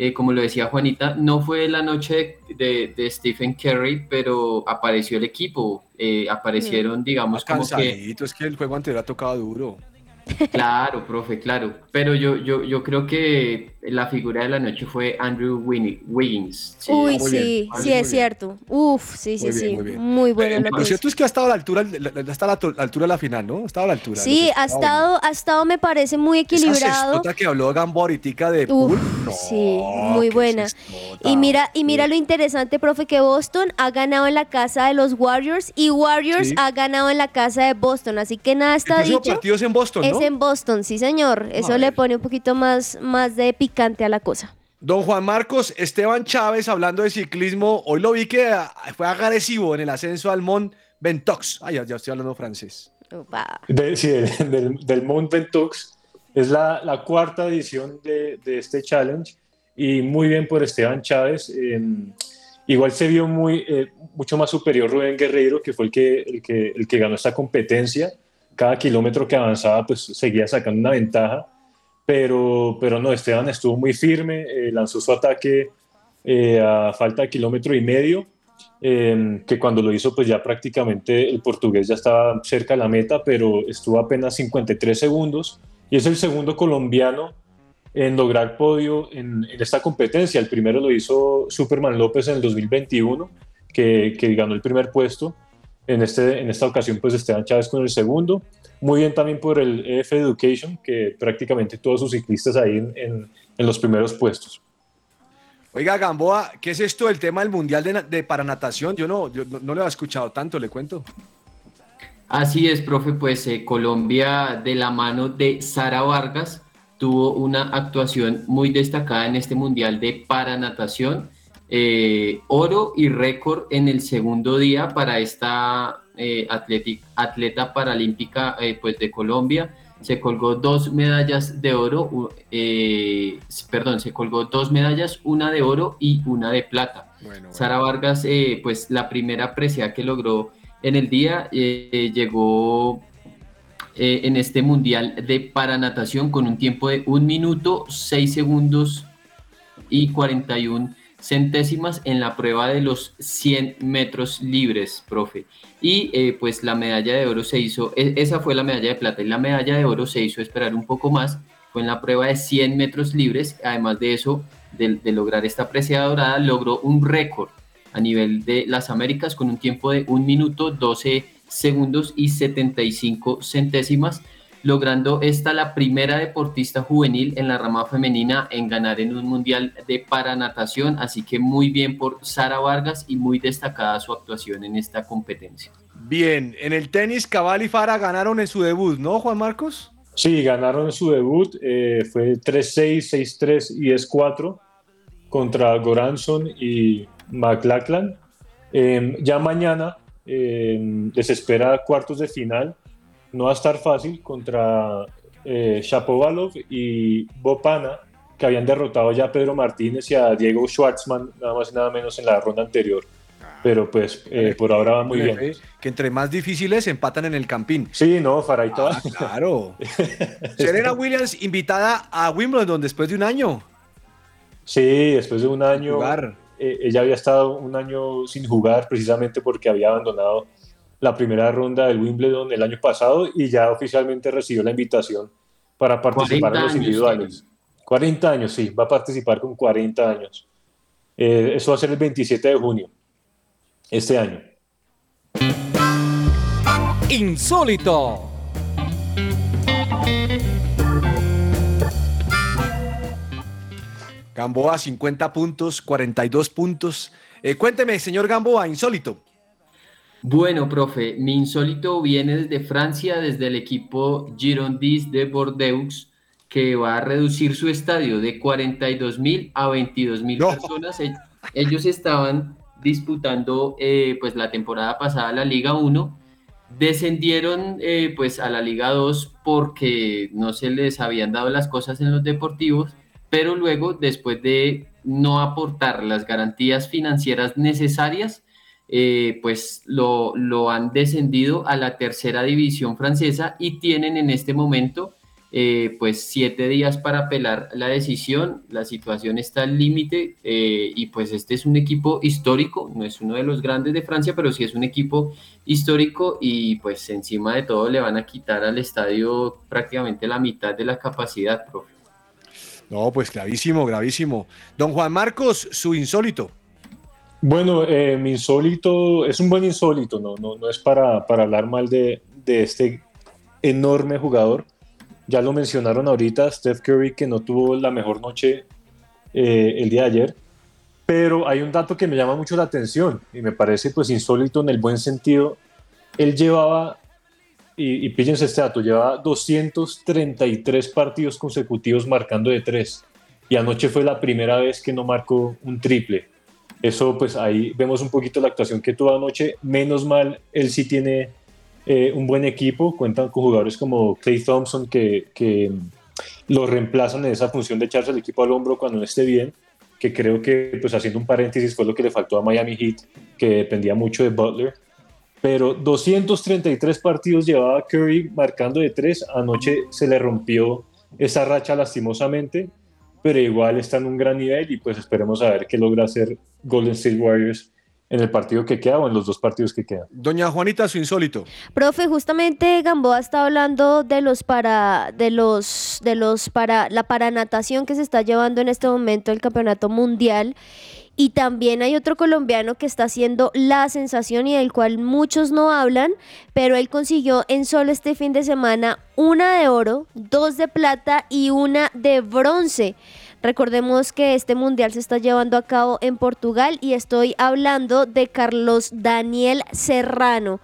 eh, como lo decía Juanita, no fue la noche de, de Stephen Curry, pero apareció el equipo, eh, aparecieron, digamos, como que... Es que el juego anterior ha tocado duro. Claro, profe, claro. Pero yo, yo, yo creo que la figura de la noche fue Andrew Wiggins. Sí, Uy, sí, bien. sí es cierto. Uf, sí, sí, Muy bien, sí. muy bien. Muy bueno Eh, lo Lo que cierto es que ha estado a la altura, la- la- está a la altura de la final, ¿no? Ha estado a la altura. Sí, ha estado, ha estado, me parece, muy Esa equilibrado. cestota que habló Gambo ahoritica de Uf, sí, muy buena. Y mira, y mira lo interesante, profe, que Boston ha ganado en la casa de los Warriors y Warriors Sí. ha ganado en la casa de Boston. Así que nada El está próximo dicho. partido es en Boston, Es en Boston, sí, señor. Eso le pone un poquito más, más de picante a la cosa. Don Juan Marcos, Esteban Chávez, hablando de ciclismo, hoy lo vi que ah, fue agresivo en el ascenso al Mont Ventoux. Ay, ya, estoy hablando francés. De- sí, del, del, del Mount Ventoux. Es la, la cuarta edición de, de este challenge y muy bien por Esteban Chávez. Eh, igual se vio muy, eh, mucho más superior Rubén Guerreiro, que fue el que, el, que, el que ganó esta competencia. Cada kilómetro que avanzaba, pues seguía sacando una ventaja. Pero, pero no, Esteban estuvo muy firme, eh, lanzó su ataque eh, a falta de kilómetro y medio eh, que cuando lo hizo pues ya prácticamente el portugués ya estaba cerca de la meta, pero estuvo apenas 53 segundos y es el segundo colombiano en lograr podio en, en esta competencia. El primero lo hizo Superman López en el 2021, que, que ganó el primer puesto. En, este, en esta ocasión pues Esteban Chávez con el segundo. Muy bien también por el EF Education, que prácticamente todos sus ciclistas ahí en, en- en los primeros puestos. Oiga, Gamboa, ¿qué es esto del tema del Mundial de, de Paranatación? Yo no, yo no, no lo he escuchado tanto, le cuento. Así es, profe, pues eh, Colombia de la mano de Sara Vargas tuvo una actuación muy destacada en este Mundial de Paranatación. Eh, oro y récord en el segundo día para esta eh, atleti- atleta paralímpica eh, pues de Colombia. Se colgó dos medallas de oro, eh, perdón, se colgó dos medallas, una de oro y una de plata. Sara Vargas, eh, pues la primera presea que logró en el día, llegó en este mundial de paranatación con un tiempo de 1 minuto, 6 segundos y 41 centésimas en la prueba de los 100 metros libres, profe. Y eh, pues la medalla de oro se hizo, e- esa fue la medalla de plata. Y la medalla de oro se hizo esperar un poco más, fue en la prueba de 100 metros libres, además de eso, de, lograr esta presea dorada, logró un récord a nivel de las Américas con un tiempo de 1 minuto, 12 segundos y 75 centésimas, logrando esta la primera deportista juvenil en la rama femenina en ganar en un mundial de paranatación, así que muy bien por Sara Vargas y muy destacada su actuación en esta competencia. Bien, en el tenis, Cabal y Fara ganaron en su debut, ¿no, Juan Marcos? Sí, ganaron su debut, eh, fue 3-6, 6-3 y 10-4 contra Goranson y McLachlan. Eh, ya mañana eh, les espera cuartos de final, no va a estar fácil contra eh, Shapovalov y Bopana, que habían derrotado ya a Pedro Martínez y a Diego Schwartzman, nada más y nada menos en la ronda anterior. Pero pues eh, por ahora va muy bien. Que entre más difíciles empatan en el campín. Sí, no, Faraito. Ah, claro. Serena Williams invitada a Wimbledon después de un año. Sí, después de un año. Jugar. eh, ella había estado un año sin jugar precisamente porque había abandonado la primera ronda del Wimbledon el año pasado y ya oficialmente recibió la invitación para participar en los individuales. 40 años, sí, va a participar con 40 años. Eh, eso va a ser el 27 de junio, este año. Insólito. Gamboa, 50 puntos, 42 puntos. Eh, cuénteme, señor Gamboa, insólito. Bueno, profe, mi insólito viene desde Francia, desde el equipo Girondins de Bordeaux, que va a reducir su estadio de 42 mil a 22 mil personas. Ellos estaban disputando eh, pues la temporada pasada la Liga 1, descendieron eh, pues a la Liga 2 porque no se les habían dado las cosas en los deportivos, pero luego después de no aportar las garantías financieras necesarias, eh, pues lo, lo han descendido a la tercera división francesa y tienen en este momento eh, pues siete días para apelar la decisión. La situación está al límite eh, y pues este es un equipo histórico, no es uno de los grandes de Francia, pero sí es un equipo histórico y pues encima de todo le van a quitar al estadio prácticamente la mitad de la capacidad, profe. No, pues gravísimo, gravísimo. Don Juan Marcos, su insólito. Bueno, eh, mi insólito es un buen insólito, no, no, no es para, para hablar mal de, de este enorme jugador. Ya lo mencionaron ahorita, Steph Curry, que no tuvo la mejor noche eh, el día de ayer, pero hay un dato que me llama mucho la atención y me parece pues insólito en el buen sentido. Él llevaba, y, y píllense este dato, llevaba 233 partidos consecutivos marcando de tres y anoche fue la primera vez que no marcó un triple. Eso pues ahí vemos un poquito la actuación que tuvo anoche. Menos mal, él sí tiene eh, un buen equipo, cuentan con jugadores como Clay Thompson que, que lo reemplazan en esa función de echarse el equipo al hombro cuando no esté bien, que creo que, pues haciendo un paréntesis, fue lo que le faltó a Miami Heat, que dependía mucho de Butler. Pero 233 partidos llevaba Curry marcando de tres, anoche se le rompió esa racha lastimosamente, pero igual está en un gran nivel y pues esperemos a ver qué logra hacer Golden State Warriors en el partido que queda o en los dos partidos que quedan. Doña Juanita, su insólito. Profe, justamente Gamboa está hablando de los para de los de los para la paranatación que se está llevando en este momento el Campeonato Mundial y también hay otro colombiano que está haciendo la sensación y del cual muchos no hablan, pero él consiguió en solo este fin de semana una de oro, dos de plata y una de bronce. Recordemos que este mundial se está llevando a cabo en Portugal y estoy hablando de Carlos Daniel Serrano.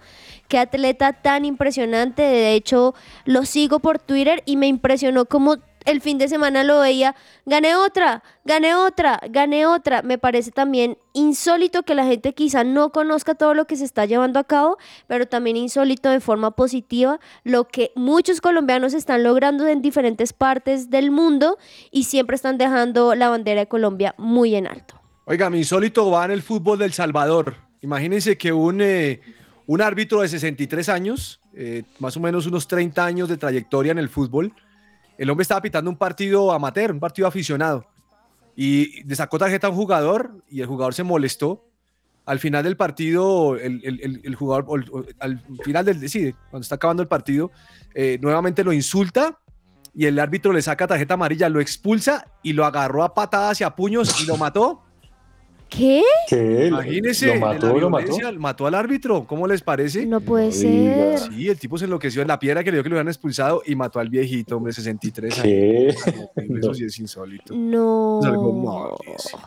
Qué atleta tan impresionante. De hecho, lo sigo por Twitter y me impresionó como el fin de semana lo veía. Gané otra, gané otra, gané otra. Me parece también insólito que la gente quizá no conozca todo lo que se está llevando a cabo, pero también insólito de forma positiva lo que muchos colombianos están logrando en diferentes partes del mundo y siempre están dejando la bandera de Colombia muy en alto. Oiga, mi insólito va en el fútbol del Salvador. Imagínense que un, eh, un árbitro de 63 años, eh, más o menos unos 30 años de trayectoria en el fútbol, el hombre estaba pitando un partido amateur, un partido aficionado, y le sacó tarjeta a un jugador y el jugador se molestó. Al final del partido, el, jugador, al final del, sí, cuando está acabando el partido, eh, nuevamente lo insulta y el árbitro le saca tarjeta amarilla, lo expulsa y lo agarró a patadas y a puños y lo mató. ¿Qué? ¿Qué? Imagínese, ¿Lo mató, lo mató? mató al árbitro. ¿Cómo les parece? No puede ser. Sí, el tipo se enloqueció en la piedra que le dio que lo habían expulsado y mató al viejito, hombre, 63 ¿Qué? años. Eso sí es insólito. No. Es algo malísimo.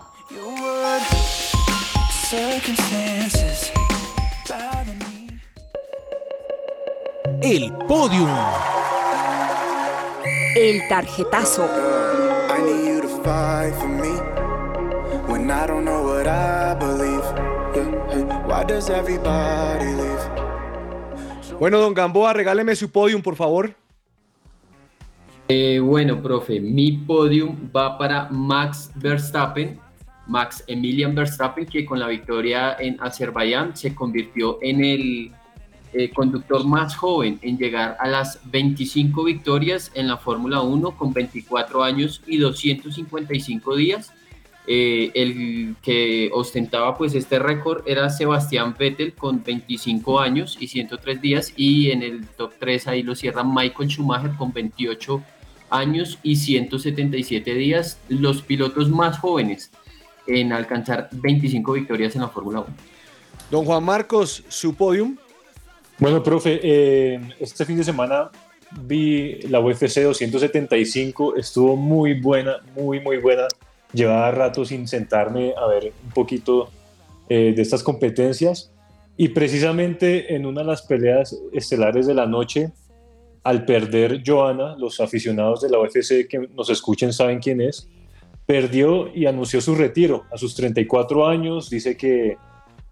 Circumstances. El podium. El tarjetazo. I need you to fight for me when I don't know what I believe. Yeah, hey, Why does everybody leave? Bueno, don Gamboa, regáleme su podium, por favor. Eh, bueno, profe, mi podium va para Max Verstappen, Max Emilian Verstappen, que con la victoria en Azerbaiyán se convirtió en el eh, conductor más joven en llegar a las 25 victorias en la Fórmula 1 con 24 años y 255 días. Eh, el que ostentaba pues este récord era Sebastián Vettel con 25 años y 103 días y en el top 3 ahí lo cierra Michael Schumacher con 28 años y 177 días, los pilotos más jóvenes en alcanzar 25 victorias en la Fórmula 1. Don Juan Marcos, su podium. Bueno, profe, eh, este fin de semana vi la UFC 275, estuvo muy buena, muy, muy buena. Llevaba rato sin sentarme a ver un poquito eh, de estas competencias. Y precisamente en una de las peleas estelares de la noche, al perder Joana, los aficionados de la UFC que nos escuchen saben quién es, perdió y anunció su retiro a sus 34 años. Dice que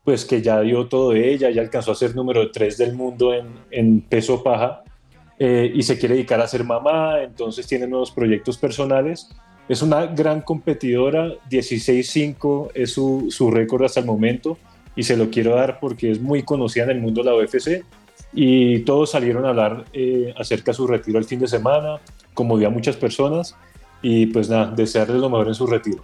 pues que ya dio todo de ella, ya alcanzó a ser número 3 del mundo en, peso paja eh, y se quiere dedicar a ser mamá, entonces tiene nuevos proyectos personales. Es una gran competidora, 16-5 es su, su récord hasta el momento y se lo quiero dar porque es muy conocida en el mundo la UFC y todos salieron a hablar eh, acerca de su retiro el fin de semana, como a muchas personas y pues nada, desearles lo mejor en su retiro.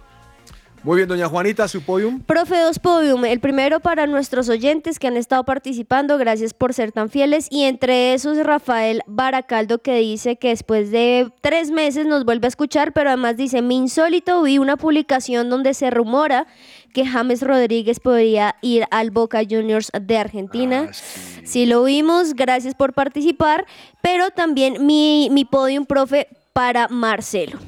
Muy bien, doña Juanita, su podium. Profe, dos podium. El primero para nuestros oyentes que han estado participando, gracias por ser tan fieles. Y entre esos, Rafael Baracaldo, que dice que después de tres meses nos vuelve a escuchar, pero además dice, mi insólito, vi una publicación donde se rumora que James Rodríguez podría ir al Boca Juniors de Argentina. sí. lo vimos, gracias por participar. Pero también mi, mi podium, profe, para Marcelo.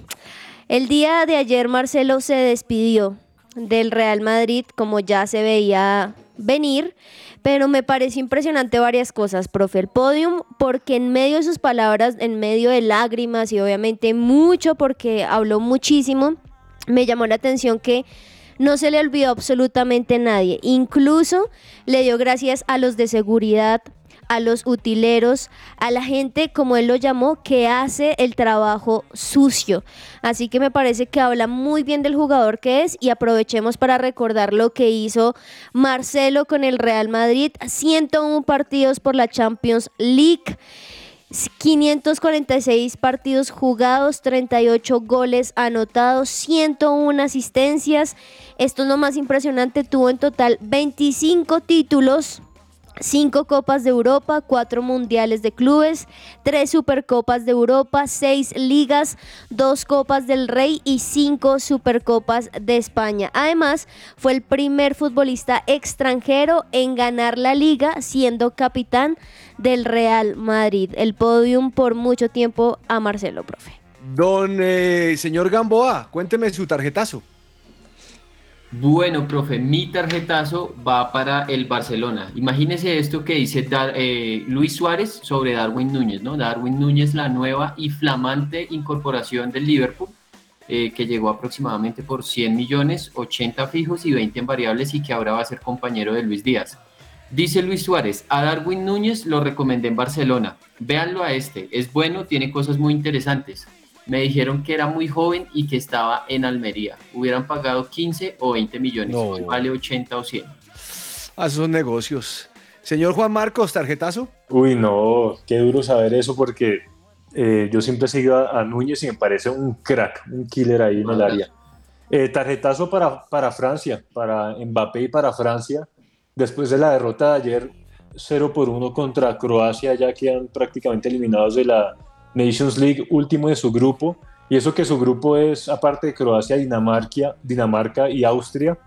El día de ayer Marcelo se despidió del Real Madrid como ya se veía venir, pero me pareció impresionante varias cosas, profe. El podium, porque en medio de sus palabras, en medio de lágrimas y obviamente mucho porque habló muchísimo, me llamó la atención que no se le olvidó absolutamente nadie. Incluso le dio gracias a los de seguridad, a los utileros, a la gente, como él lo llamó, que hace el trabajo sucio. Así que me parece que habla muy bien del jugador que es y aprovechemos para recordar lo que hizo Marcelo con el Real Madrid, 101 partidos por la Champions League. 546 partidos jugados, 38 goles anotados, 101 asistencias. Esto es lo más impresionante, tuvo en total 25 títulos cinco Copas de Europa, cuatro Mundiales de Clubes, tres Supercopas de Europa, seis Ligas, dos Copas del Rey y cinco Supercopas de España. Además, fue el primer futbolista extranjero en ganar la liga siendo capitán del Real Madrid. El podium por mucho tiempo a Marcelo, profe. Don eh, señor Gamboa, cuénteme su tarjetazo. Bueno, profe, mi tarjetazo va para el Barcelona. Imagínese esto que dice eh, Luis Suárez sobre Darwin Núñez, ¿no? Darwin Núñez, la nueva y flamante incorporación del Liverpool, eh, que llegó aproximadamente por 100 millones, 80 fijos y 20 en variables y que ahora va a ser compañero de Luis Díaz. Dice Luis Suárez, a Darwin Núñez lo recomendé en Barcelona. Véanlo a este, es bueno, tiene cosas muy interesantes me dijeron que era muy joven y que estaba en Almería. Hubieran pagado 15 o 20 millones, vale 80 o 100. A esos negocios. Señor Juan Marcos, tarjetazo. Uy, no, qué duro saber eso porque eh, yo siempre he seguido a, Núñez y me parece un crack, un killer ahí en el área. Eh, tarjetazo para, para Francia, para Mbappé y para Francia. Después de la derrota de ayer, 0 por 1 contra Croacia, ya quedan prácticamente eliminados de la, Nations League último de su grupo, y eso que su grupo es, aparte de Croacia, Dinamarca, Dinamarca y Austria,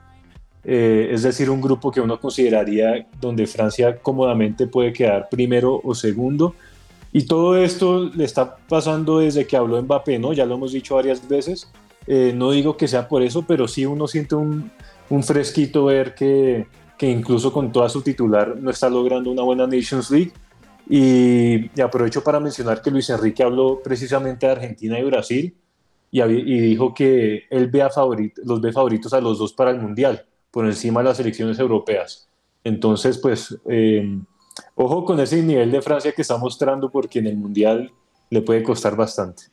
eh, es decir, un grupo que uno consideraría donde Francia cómodamente puede quedar primero o segundo. Y todo esto le está pasando desde que habló Mbappé, ¿no? Ya lo hemos dicho varias veces. Eh, no digo que sea por eso, pero sí uno siente un, un fresquito ver que, que incluso con toda su titular no está logrando una buena Nations League y, aprovecho para mencionar que Luis Enrique habló precisamente de Argentina y Brasil y, dijo que él ve a los ve favoritos a los dos para el Mundial, por encima de las selecciones europeas. Entonces, pues, eh, ojo con ese nivel de Francia que está mostrando porque en el Mundial le puede costar bastante.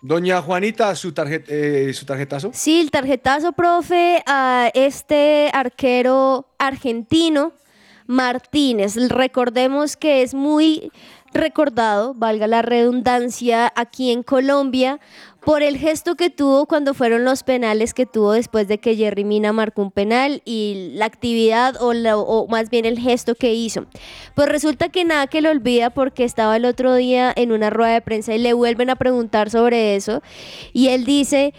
Doña Juanita, ¿su, eh, ¿su tarjetazo? Sí, el tarjetazo, profe, a este arquero argentino Martínez. Recordemos que es muy recordado, valga la redundancia, aquí en Colombia por el gesto que tuvo cuando fueron los penales que tuvo después de que Jerry Mina marcó un penal y la actividad o, o más bien el gesto que hizo. Pues resulta que nada que lo olvida porque estaba el otro día en una rueda de prensa y le vuelven a preguntar sobre eso y él dice,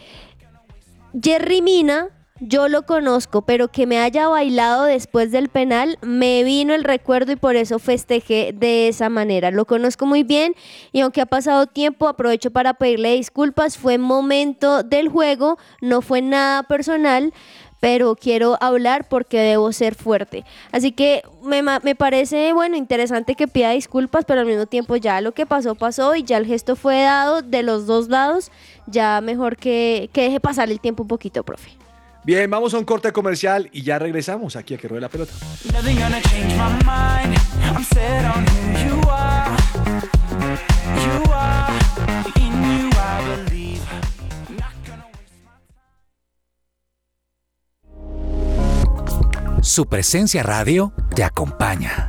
Jerry Mina yo lo conozco, pero que me haya bailado después del penal, me vino el recuerdo y por eso festejé de esa manera. Lo conozco muy bien y aunque ha pasado tiempo, aprovecho para pedirle disculpas. Fue momento del juego, no fue nada personal, pero quiero hablar porque debo ser fuerte. Así que me, me, parece, bueno, interesante que pida disculpas, pero al mismo tiempo ya lo que pasó, pasó y ya el gesto fue dado de los dos lados. Ya mejor que, que deje pasar el tiempo un poquito, profe. Bien, vamos a un corte comercial y ya regresamos aquí a que ruede la pelota. Su presencia radio te acompaña.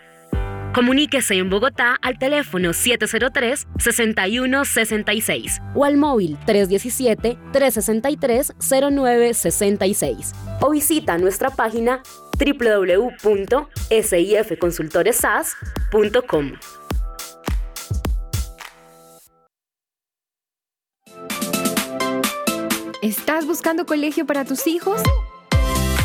Comuníquese en Bogotá al teléfono 703-6166 o al móvil 317-363-0966 o visita nuestra página www.sifconsultoresas.com. ¿Estás buscando colegio para tus hijos?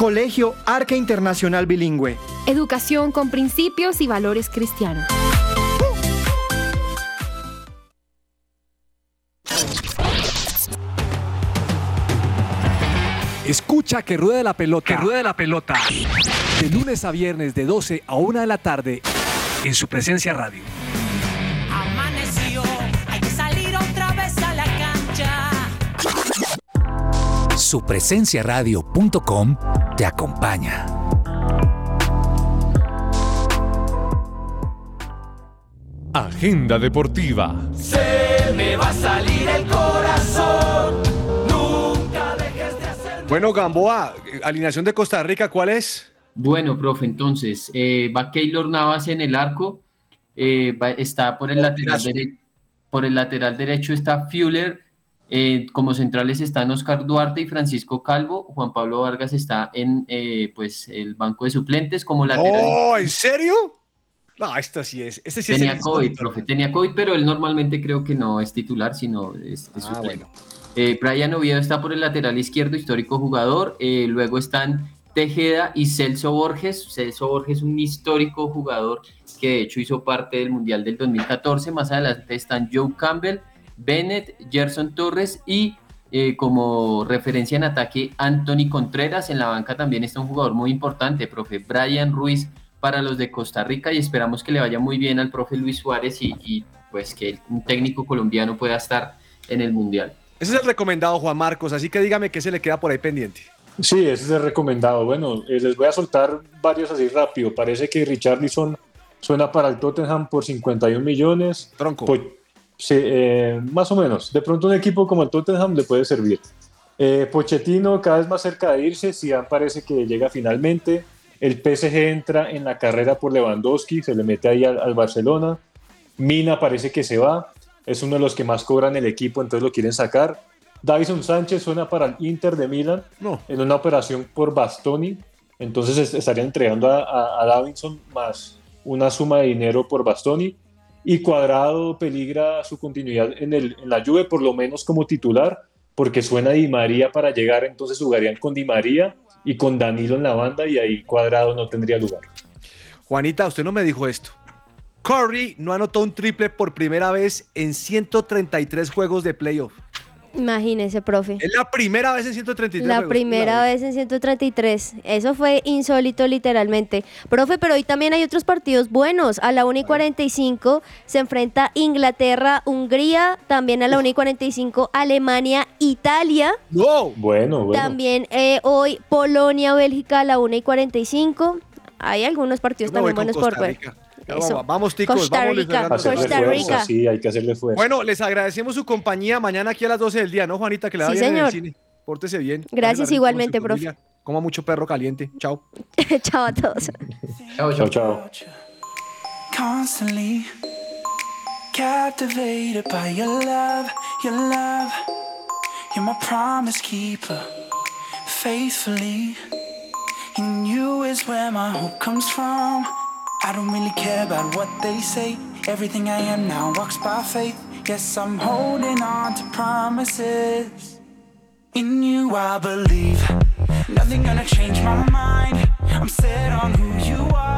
Colegio Arca Internacional Bilingüe. Educación con principios y valores cristianos. Escucha que ruede la pelota. Que ruede la pelota. De lunes a viernes de 12 a 1 de la tarde en su presencia radio. supresenciaradio.com te acompaña. Agenda deportiva. Se me va a salir el corazón. Nunca dejes de hacer. Bueno, Gamboa, alineación de Costa Rica, ¿cuál es? Bueno, profe, entonces, eh, va Keylor Navas en el arco, eh, está por el, lateral por el lateral derecho está Fuller, eh, como centrales están Oscar Duarte y Francisco Calvo. Juan Pablo Vargas está en eh, pues, el banco de suplentes como lateral. ¡Oh, ¿en serio? No, este sí es. Este sí tenía es COVID, profe, tenía COVID, pero él normalmente creo que no es titular, sino es, es Ah, suplente. Eh, Brian Oviedo está por el lateral izquierdo, histórico jugador. Eh, luego están Tejeda y Celso Borges. Celso Borges, un histórico jugador que de hecho hizo parte del Mundial del 2014. Más adelante están Joe Campbell, Bennett, Gerson Torres y eh, como referencia en ataque Anthony Contreras. En la banca también está un jugador muy importante, profe Brian Ruiz para los de Costa Rica y esperamos que le vaya muy bien al profe Luis Suárez y, y, pues que un técnico colombiano pueda estar en el Mundial. Ese es el recomendado, Juan Marcos, así que dígame qué se le queda por ahí pendiente. Sí, ese es el recomendado. Bueno, eh, les voy a soltar varios así rápido. Parece que Richarlison suena para el Tottenham por 51 millones. Tronco. Po- sí, eh, más o menos. De pronto un equipo como el Tottenham le puede servir. Eh, Pochettino cada vez más cerca de irse. Zidane parece que llega finalmente. El PSG entra en la carrera por Lewandowski, se le mete ahí al, al Barcelona. Mina parece que se va. Es uno de los que más cobran el equipo, entonces lo quieren sacar. Davison Sánchez suena para el Inter de Milán No. en una operación por Bastoni. Entonces es- estarían entregando a, a, a Davinson más una suma de dinero por Bastoni. Y Cuadrado peligra su continuidad en, el, en la Juve, por lo menos como titular, porque suena Di María para llegar, entonces jugarían con Di María y con Danilo en la banda y ahí Cuadrado no tendría lugar. Juanita, usted no me dijo esto. Curry no anotó un triple por primera vez en 133 juegos de playoff. Imagínese, profe. Es la primera vez en 133 La juegos. primera vez en 133. Eso fue insólito literalmente. Profe, pero hoy también hay otros partidos buenos. A la 1 y 45 se enfrenta Inglaterra, Hungría. También a la 1 y 45 Alemania, Italia. ¡Wow! Bueno, bueno. También eh, hoy Polonia, Bélgica a la 1 y 45. Hay algunos partidos también buenos por ver. Eso. Vamos, vamos, ticos, Costa vamos, Rica. Hacerle Costa fuerza, Rica. Sí, hay que hacerle fuerza. Bueno, les agradecemos su compañía mañana aquí a las 12 del día, ¿no, Juanita? Que le va Sí, bien en el señor. cine. Pórtese bien. Gracias igualmente, profe. Coma mucho perro caliente. Chao. Chao a todos. Chao, Chao, chao. constantly captivated by your love, your love. You're my promise keeper, faithfully. In you is where my hope comes from. I don't really care about what they say. Everything I am now walks by faith. Yes, I'm holding on to promises. In you I believe. Nothing gonna change my mind. I'm set on who you are.